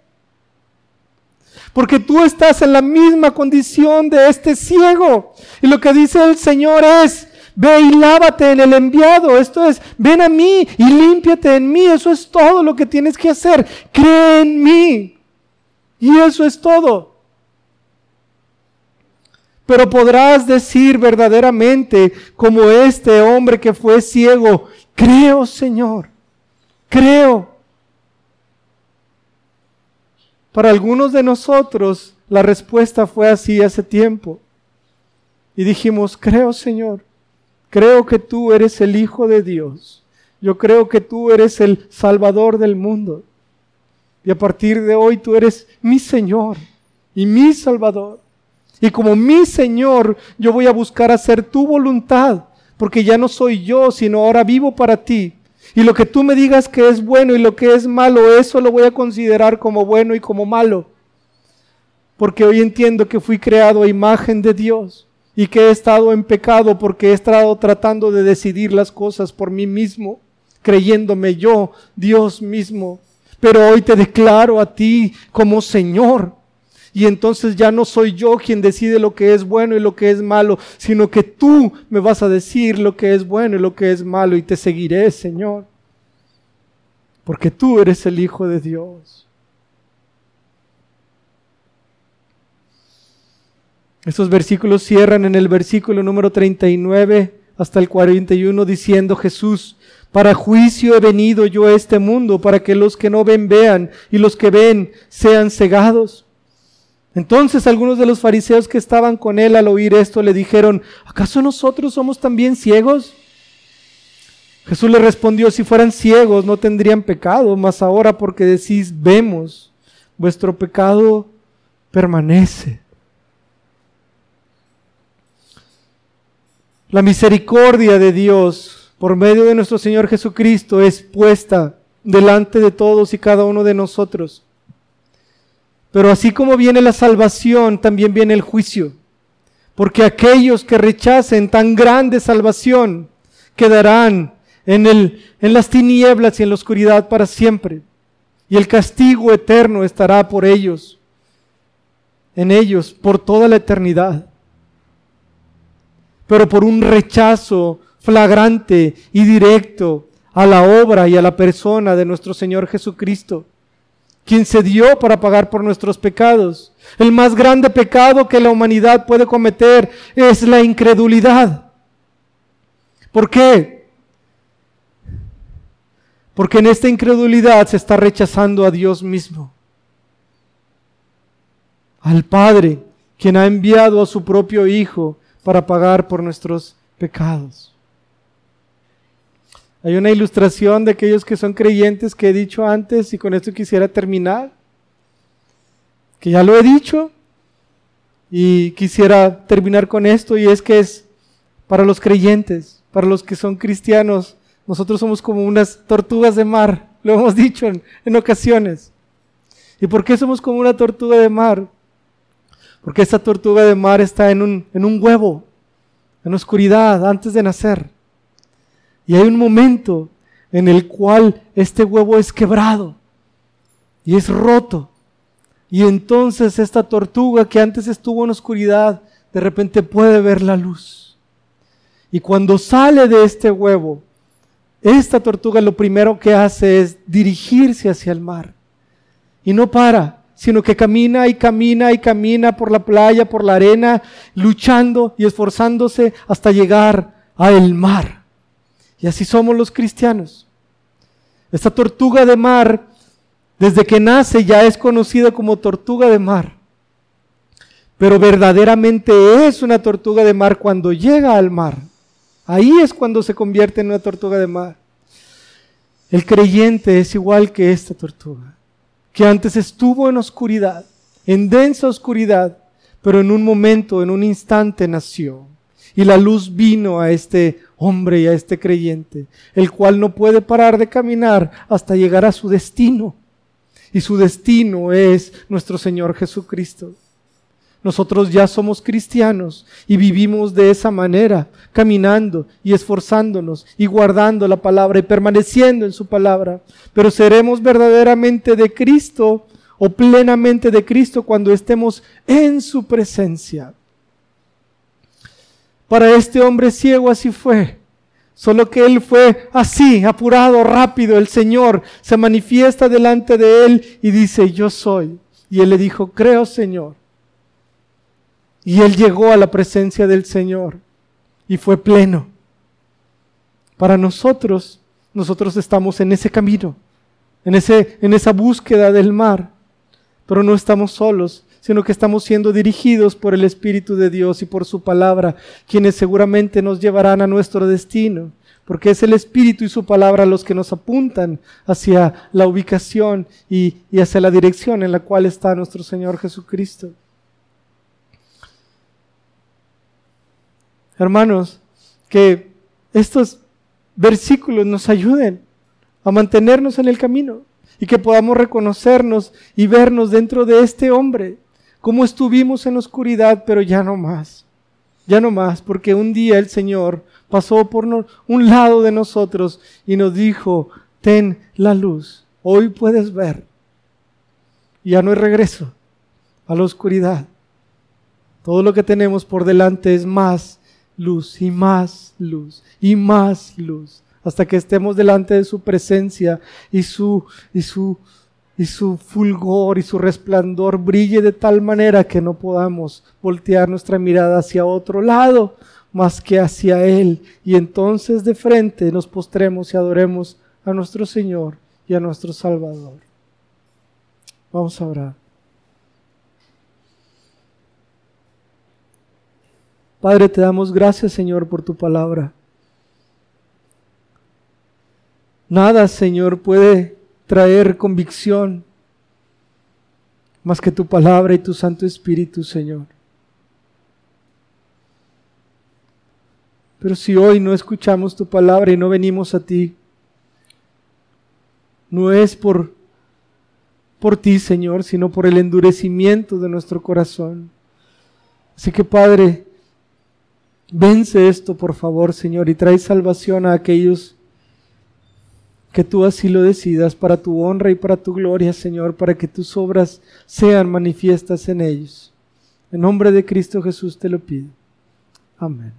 Porque tú estás en la misma condición de este ciego. Y lo que dice el Señor es, ve y lávate en el enviado. Esto es, ven a mí y límpiate en mí. Eso es todo lo que tienes que hacer. Cree en mí. Y eso es todo. Pero podrás decir verdaderamente, como este hombre que fue ciego, creo Señor, creo. para algunos de nosotros la respuesta fue así hace tiempo. Y dijimos, creo Señor, creo que tú eres el Hijo de Dios. Yo creo que tú eres el Salvador del mundo. Y a partir de hoy tú eres mi Señor y mi Salvador. Y como mi Señor, yo voy a buscar hacer tu voluntad, porque ya no soy yo, sino ahora vivo para ti. Y lo que tú me digas que es bueno y lo que es malo, eso lo voy a considerar como bueno y como malo. Porque hoy entiendo que fui creado a imagen de Dios y que he estado en pecado porque he estado tratando de decidir las cosas por mí mismo, creyéndome yo, Dios mismo. Pero hoy te declaro a ti como Señor y entonces ya no soy yo quien decide lo que es bueno y lo que es malo, sino que tú me vas a decir lo que es bueno y lo que es malo y te seguiré, Señor. Porque tú eres el Hijo de Dios. Estos versículos cierran en el versículo número 39 hasta el 41 diciendo Jesús, para juicio he venido yo a este mundo, para que los que no ven vean y los que ven sean cegados. Entonces algunos de los fariseos que estaban con él al oír esto le dijeron, ¿acaso nosotros somos también ciegos? Jesús le respondió, si fueran ciegos no tendrían pecado, mas ahora porque decís, vemos, vuestro pecado permanece. La misericordia de Dios por medio de nuestro Señor Jesucristo es puesta delante de todos y cada uno de nosotros. Pero así como viene la salvación, también viene el juicio. Porque aquellos que rechacen tan grande salvación quedarán en, el, en las tinieblas y en la oscuridad para siempre. Y el castigo eterno estará por ellos, en ellos, por toda la eternidad. Pero por un rechazo flagrante y directo a la obra y a la persona de nuestro Señor Jesucristo quien se dio para pagar por nuestros pecados. El más grande pecado que la humanidad puede cometer es la incredulidad. ¿Por qué? Porque en esta incredulidad se está rechazando a Dios mismo, al Padre, quien ha enviado a su propio Hijo para pagar por nuestros pecados. Hay una ilustración de aquellos que son creyentes que he dicho antes y con esto quisiera terminar. Que ya lo he dicho y quisiera terminar con esto y es que es para los creyentes, para los que son cristianos, nosotros somos como unas tortugas de mar, lo hemos dicho en, ocasiones. ¿Y por qué somos como una tortuga de mar? Porque esta tortuga de mar está en un, en un huevo, en oscuridad, antes de nacer. Y hay un momento en el cual este huevo es quebrado y es roto. Y entonces esta tortuga que antes estuvo en oscuridad, de repente puede ver la luz. Y cuando sale de este huevo, esta tortuga lo primero que hace es dirigirse hacia el mar. Y no para, sino que camina y camina y camina por la playa, por la arena, luchando y esforzándose hasta llegar al mar. Y así somos los cristianos. Esta tortuga de mar, desde que nace ya es conocida como tortuga de mar. Pero verdaderamente es una tortuga de mar cuando llega al mar. Ahí es cuando se convierte en una tortuga de mar. El creyente es igual que esta tortuga, que antes estuvo en oscuridad, en densa oscuridad, pero en un momento, en un instante nació. Y la luz vino a este hombre y a este creyente, el cual no puede parar de caminar hasta llegar a su destino. Y su destino es nuestro Señor Jesucristo. Nosotros ya somos cristianos y vivimos de esa manera, caminando y esforzándonos y guardando la palabra y permaneciendo en su palabra. Pero seremos verdaderamente de Cristo o plenamente de Cristo cuando estemos en su presencia. Para este hombre ciego así fue. Solo que él fue así, apurado, rápido. El Señor se manifiesta delante de él y dice, yo soy. Y él le dijo, creo Señor. Y él llegó a la presencia del Señor y fue pleno. Para nosotros, nosotros estamos en ese camino, en, ese, en esa búsqueda del mar. Pero no estamos solos, sino que estamos siendo dirigidos por el Espíritu de Dios y por su palabra, quienes seguramente nos llevarán a nuestro destino, porque es el Espíritu y su palabra los que nos apuntan hacia la ubicación y, hacia la dirección en la cual está nuestro Señor Jesucristo. Hermanos, que estos versículos nos ayuden a mantenernos en el camino y que podamos reconocernos y vernos dentro de este hombre, como estuvimos en oscuridad, pero ya no más, ya no más, porque un día el Señor pasó por un lado de nosotros y nos dijo, ten la luz, hoy puedes ver. Ya no hay regreso a la oscuridad. Todo lo que tenemos por delante es más luz y más luz y más luz hasta que estemos delante de su presencia y su, y su, y su fulgor y su resplandor brille de tal manera que no podamos voltear nuestra mirada hacia otro lado más que hacia Él. Y entonces de frente nos postremos y adoremos a nuestro Señor y a nuestro Salvador. Vamos a orar. Padre, te damos gracias, Señor, por tu palabra. Nada, Señor, puede traer convicción más que tu palabra y tu Santo Espíritu, Señor. Pero si hoy no escuchamos tu palabra y no venimos a ti, no es por, por ti, Señor, sino por el endurecimiento de nuestro corazón. Así que, Padre, vence esto, por favor, Señor, y trae salvación a aquellos que tú así lo decidas para tu honra y para tu gloria, Señor, para que tus obras sean manifiestas en ellos. En nombre de Cristo Jesús te lo pido. Amén.